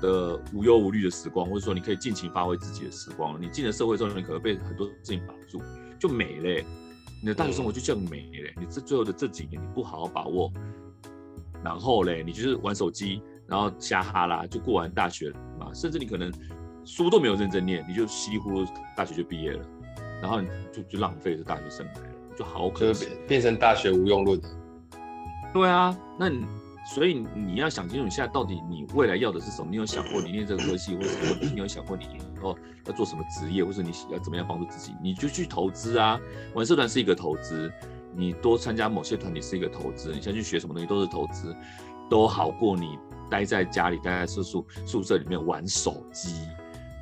的无忧无虑的时光，或者说你可以尽情发挥自己的时光。你进了社会之后，你可能被很多事情绑住，就没了。你的大学生活就这样没了。你这最后的这几年你不好好把握，然后嘞，你就是玩手机，然后瞎哈啦就过完大学了嘛，甚至你可能。书都没有认真念，你就稀里糊涂大学就毕业了，然后你就就浪费这大学生涯了，就好可惜，变成大学无用论。对啊，那你所以你要想清楚，你现在到底你未来要的是什么？你有想过你念这个科系，或者你有想过你以后 要做什么职业，或者你要怎么样帮助自己？你就去投资啊！玩社团是一个投资，你多参加某些团体是一个投资，你想去学什么东西都是投资，都好过你待在家里，待在宿宿宿舍里面玩手机。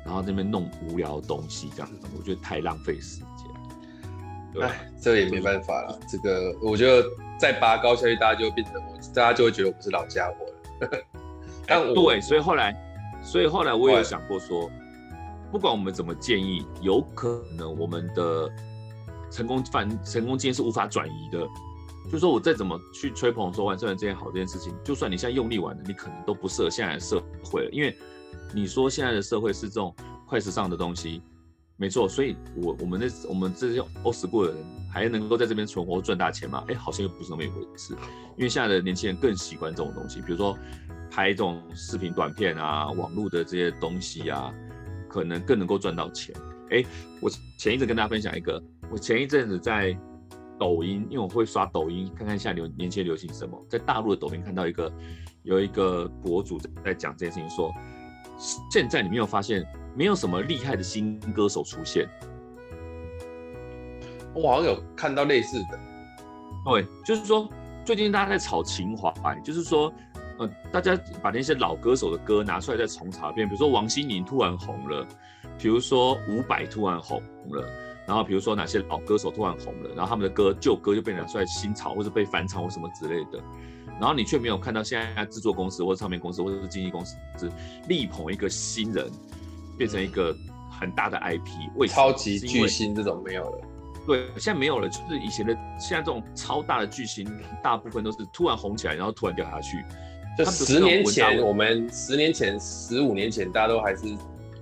然后这边弄无聊的东西，这样子，我觉得太浪费时间。哎，这也没办法了。这个我觉得再拔高下去，大家就变成我，大家就会觉得我不是老家伙了。但我对，所以后来，所以后来我也有想过说，不管我们怎么建议，有可能我们的成功反成功经验是无法转移的。就是说我再怎么去吹捧说玩社团这件好这件事情，就算你现在用力玩了，你可能都不适合现在的社会了，因为。你说现在的社会是这种快时尚的东西，没错，所以我我们那我们这些 old school 的人还能够在这边存活赚大钱吗？哎，好像又不是那么一回事，因为现在的年轻人更喜欢这种东西，比如说拍这种视频短片啊，网络的这些东西啊，可能更能够赚到钱。哎，我前一阵跟大家分享一个，我前一阵子在抖音，因为我会刷抖音，看看现在流年轻人流行什么，在大陆的抖音看到一个有一个博主在讲这件事情，说。现在你没有发现，没有什么厉害的新歌手出现。我好像有看到类似的，对，就是说最近大家在炒情怀，就是说，呃，大家把那些老歌手的歌拿出来再重炒一遍，比如说王心凌突然红了，比如说伍佰突然红了，然后比如说哪些老歌手突然红了，然后他们的歌旧歌就被拿出来新炒，或者被翻唱或什么之类的。然后你却没有看到现在制作公司或者唱片公司或者是经纪公司是力捧一个新人，变成一个很大的 IP，为超级巨星这种没有了。对，现在没有了，就是以前的现在这种超大的巨星，大部分都是突然红起来，然后突然掉下去。就十年前，我们十年前、十五年前，大家都还是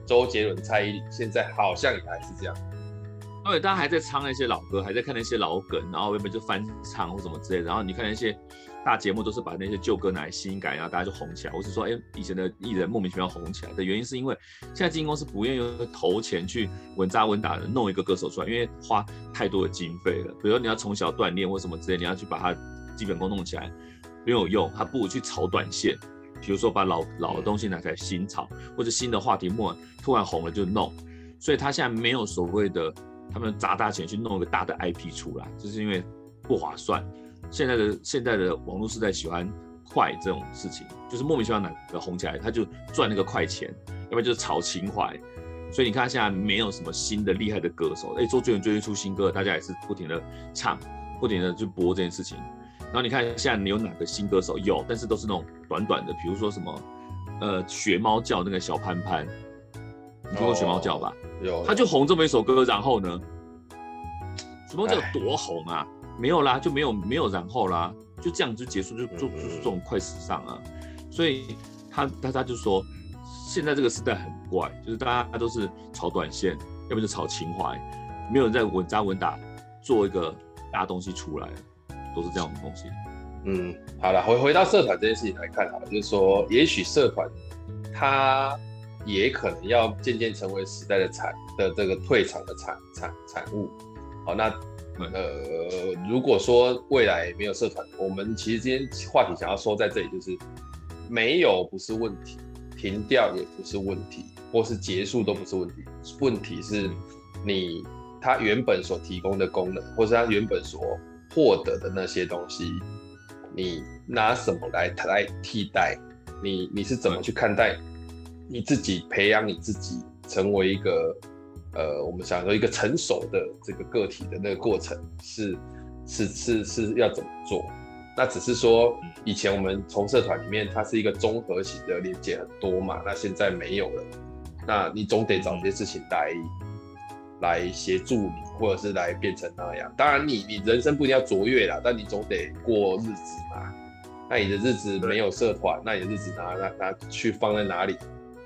周杰伦、蔡依林，现在好像也还是这样。对，大家还在唱那些老歌，还在看那些老梗，然后原本就翻唱或什么之类的。然后你看那些大节目，都是把那些旧歌拿来新改，然后大家就红起来。我是说，哎，以前的艺人莫名其妙红起来的原因，是因为现在经纪公司不愿意投钱去稳扎稳打的弄一个歌手出来，因为花太多的经费了。比如说你要从小锻炼或什么之类，你要去把他基本功弄起来，没有用，他不如去炒短线。比如说把老老的东西拿出来新炒，或者新的话题末突然红了就弄。所以他现在没有所谓的。他们砸大钱去弄一个大的 IP 出来，就是因为不划算。现在的现在的网络时代喜欢快这种事情，就是莫名其妙哪个红起来，他就赚那个快钱，要不然就是炒情怀。所以你看现在没有什么新的厉害的歌手，哎，周杰伦最近出新歌，大家也是不停的唱，不停的去播这件事情。然后你看现在你有哪个新歌手？有，但是都是那种短短的，比如说什么，呃，学猫叫那个小潘潘。你听过学猫叫吧？有，他就红这么一首歌，然后呢？学猫叫有多红啊？没有啦，就没有没有然后啦，就这样就结束，就就就是这种快时尚啊。所以他他他就说，现在这个时代很怪，就是大家都是炒短线，要不就炒情怀，没有人在稳扎稳打做一个大东西出来，都是这样的东西。嗯，好了，回回到社团这件事情来看好了，就是说，也许社团它。也可能要渐渐成为时代的产的这个退场的产产产物。好，那呃，如果说未来没有社团，我们其实今天话题想要说在这里，就是没有不是问题，停掉也不是问题，或是结束都不是问题。问题是你它原本所提供的功能，或是它原本所获得的那些东西，你拿什么来来替代？你你是怎么去看待？你自己培养你自己，成为一个，呃，我们想说一个成熟的这个个体的那个过程是，是是是是要怎么做？那只是说，以前我们从社团里面，它是一个综合型的连接很多嘛，那现在没有了，那你总得找些事情来来协助你，或者是来变成那样。当然你，你你人生不一定要卓越啦，但你总得过日子嘛。那你的日子没有社团，那你的日子拿拿拿去放在哪里？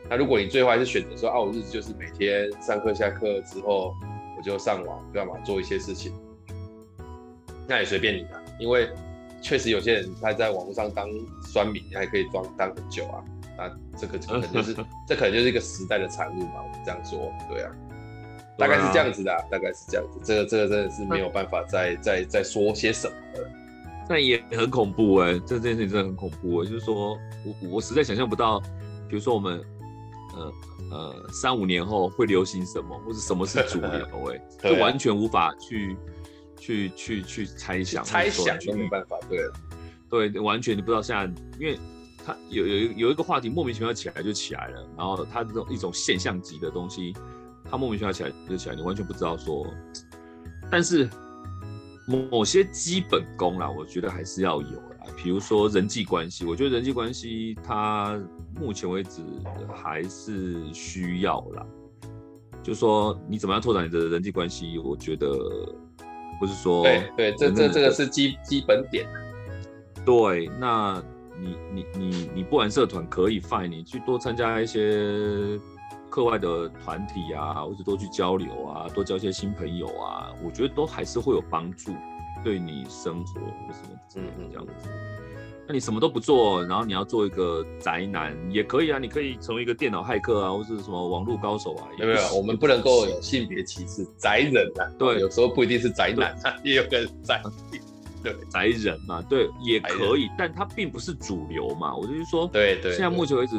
那如果你最后还是选择说，啊，我日子就是每天上课下课之后，我就上网干嘛做一些事情，那也随便你的，因为确实有些人他在网络上当酸民还可以装当很久啊，那这个可能就是 这可能就是一个时代的产物嘛，我们这样说，对啊，大概是这样子的，啊，大概是这样子，这个这个真的是没有办法再再再说些什么了，那也很恐怖哎，这这件事情真的很恐怖，就是说我我实在想象不到，比如说我们。呃呃，三五年后会流行什么，或者什么是主流？哎，就完全无法去去去去猜想，猜想都没办法。对了，对，完全你不知道现在，因为它有有有一个话题莫名其妙起来就起来了，然后它这种一种现象级的东西，它莫名其妙起来就起来，你完全不知道说，但是某些基本功啦，我觉得还是要有啦，比如说人际关系，我觉得人际关系它。目前为止还是需要啦，就说你怎么样拓展你的人际关系，我觉得不是说对对，这这这个是基基本点。对，那你你你你不玩社团可以 fine，你去多参加一些课外的团体啊，或者多去交流啊，多交一些新朋友啊，我觉得都还是会有帮助，对你生活或什么之类的这样子。那你什么都不做，然后你要做一个宅男也可以啊，你可以成为一个电脑骇客啊，或是什么网络高手啊。有没有？我们不能够有性别歧视，宅人啊。对，有时候不一定是宅男啊，也有个宅。对，宅人嘛，对，也可以，但它并不是主流嘛。我就是说，对对。现在目前为止，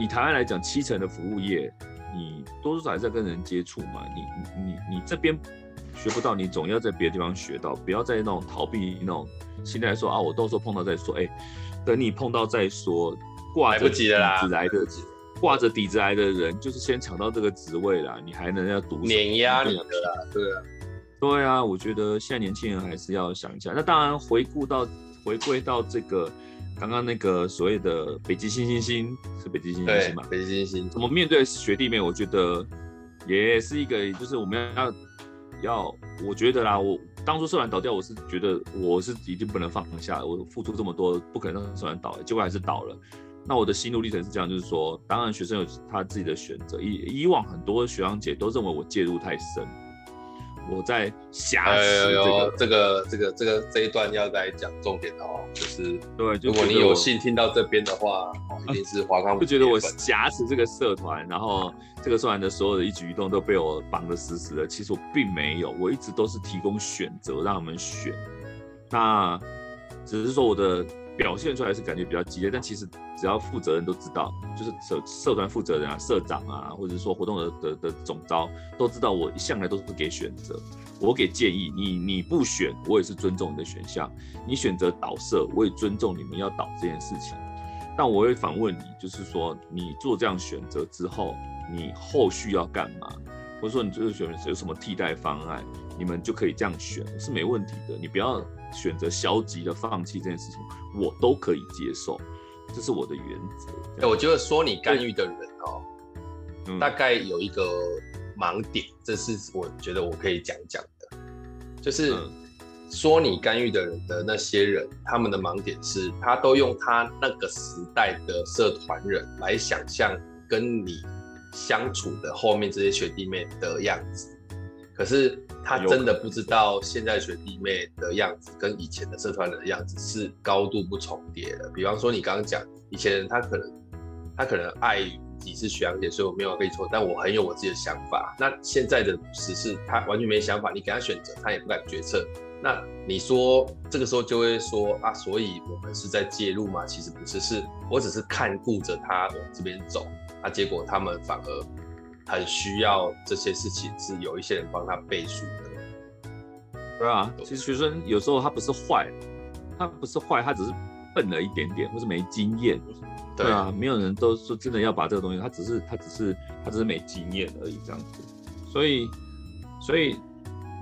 以台湾来讲，七成的服务业，你多数还是在跟人接触嘛。你你你你这边学不到，你总要在别的地方学到，不要再那种逃避那种。心态说啊，我到时候碰到再说。哎、欸，等你碰到再说，挂着底子来的，挂着底子来的人，就是先抢到这个职位了。你还能要读碾压你的啦？对啊，对啊。我觉得现在年轻人还是要想一下。那当然，回顾到回归到这个刚刚那个所谓的北极星星星是北极星星星嘛？北极星星怎么面对学弟妹？我觉得也是一个，就是我们要要，我觉得啦，我当初社团倒掉，我是觉得我是一定不能放下，我付出这么多，不可能让社团倒，结果还是倒了。那我的心路历程是这样，就是说，当然学生有他自己的选择。以以往很多学长姐都认为我介入太深，我在挟持这个这个这个这个这一段要来讲重点的哦，就是对，如果你有幸听到这边的话，一定是华康。就觉得我挟持这个社团，然后这个社团的所有的一举一动都被我绑得死死的。其实我并没有，我一直都是提供选择让他们选。那只是说我的。表现出来是感觉比较激烈，但其实只要负责人都知道，就是社社团负责人啊、社长啊，或者说活动的的的总招都知道，我一向来都是给选择，我给建议，你你不选，我也是尊重你的选项，你选择倒社，我也尊重你们要倒这件事情，但我会反问你，就是说你做这样选择之后，你后续要干嘛？或者说你这个选有什么替代方案，你们就可以这样选，是没问题的，你不要。选择消极的放弃这件事情，我都可以接受，这是我的原则。哎，我觉得说你干预的人哦，嗯、大概有一个盲点，这是我觉得我可以讲讲的，就是说你干预的人的那些人，他们的盲点是，他都用他那个时代的社团人来想象跟你相处的后面这些学弟妹的样子。可是他真的不知道现在学弟妹的样子跟以前的社团人的样子是高度不重叠的。比方说你刚刚讲以前人他可能他可能碍于你是学长姐，所以我没有跟你说，但我很有我自己的想法。那现在的只是他完全没想法，你给他选择他也不敢决策。那你说这个时候就会说啊，所以我们是在介入吗？其实不是，是我只是看顾着他往这边走，啊，结果他们反而。很需要这些事情，是有一些人帮他背书的。对啊，其实学生有时候他不是坏，他不是坏，他只是笨了一点点，或是没经验。对啊，没有人都说真的要把这个东西，他只是他只是他只是没经验而已这样子。所以所以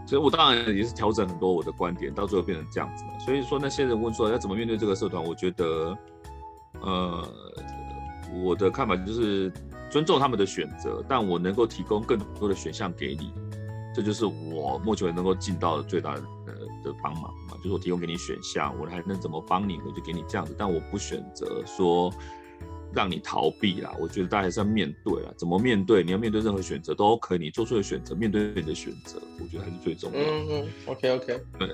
所以我当然也是调整很多我的观点，到最后变成这样子。所以说那些人问说要怎么面对这个社团，我觉得呃我的看法就是。尊重他们的选择，但我能够提供更多的选项给你，这就是我目前能够尽到的最大的的帮忙嘛。就是我提供给你选项，我还能怎么帮你，我就给你这样子。但我不选择说让你逃避啦，我觉得大家还是要面对啦。怎么面对？你要面对任何选择都可以你做出的选择，面对你的选择，我觉得还是最重要的。嗯嗯，OK OK，对。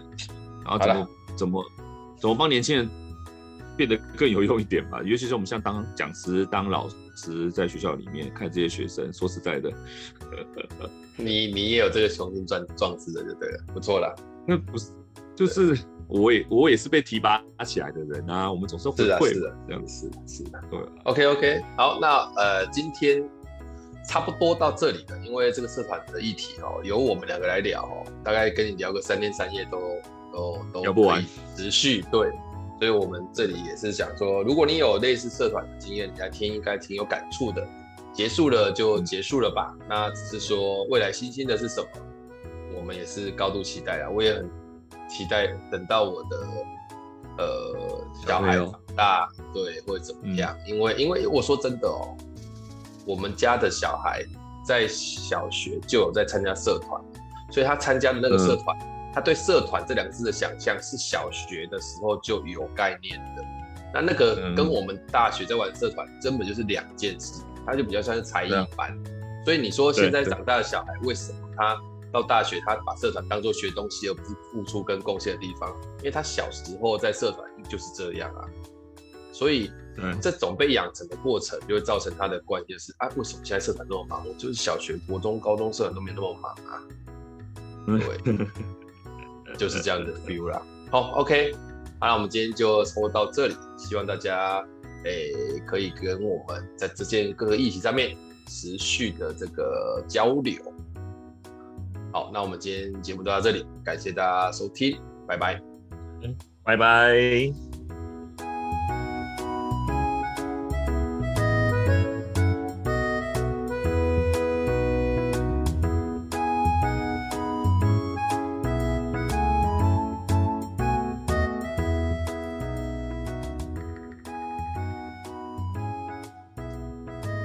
然后怎么怎么怎么帮年轻人变得更有用一点吧？尤其是我们像当讲师、当老师。在学校里面看这些学生，说实在的，你你也有这个雄心壮壮志的，就对了，不错啦。那不是，就是我也我也是被提拔起来的人啊。我们总是会会的，这样子是是的，对。OK OK，好，那呃今天差不多到这里了，因为这个社团的议题哦，由我们两个来聊哦，大概跟你聊个三天三夜都都都聊不完，持续对。所以，我们这里也是想说，如果你有类似社团的经验，你来听应该挺有感触的。结束了就结束了吧。那只是说未来新兴的是什么，我们也是高度期待啊。我也很期待等到我的呃小孩长大，对，会怎么样？因为因为我说真的哦，我们家的小孩在小学就有在参加社团，所以他参加的那个社团。他对“社团”这两个字的想象是小学的时候就有概念的，那那个跟我们大学在玩社团根本就是两件事，他就比较像是才艺班。所以你说现在长大的小孩为什么他到大学他把社团当做学东西而不是付出跟贡献的地方？因为他小时候在社团就是这样啊。所以这种被养成的过程就会造成他的观念是啊，为什么现在社团那么忙？我就是小学、国中、高中社团都没那么忙啊。对。就是这样的 feel 啦。好，OK，好，了我们今天就说到这里，希望大家诶、欸、可以跟我们在这件各个议题上面持续的这个交流。好，那我们今天节目就到这里，感谢大家收听，拜拜。嗯，拜拜。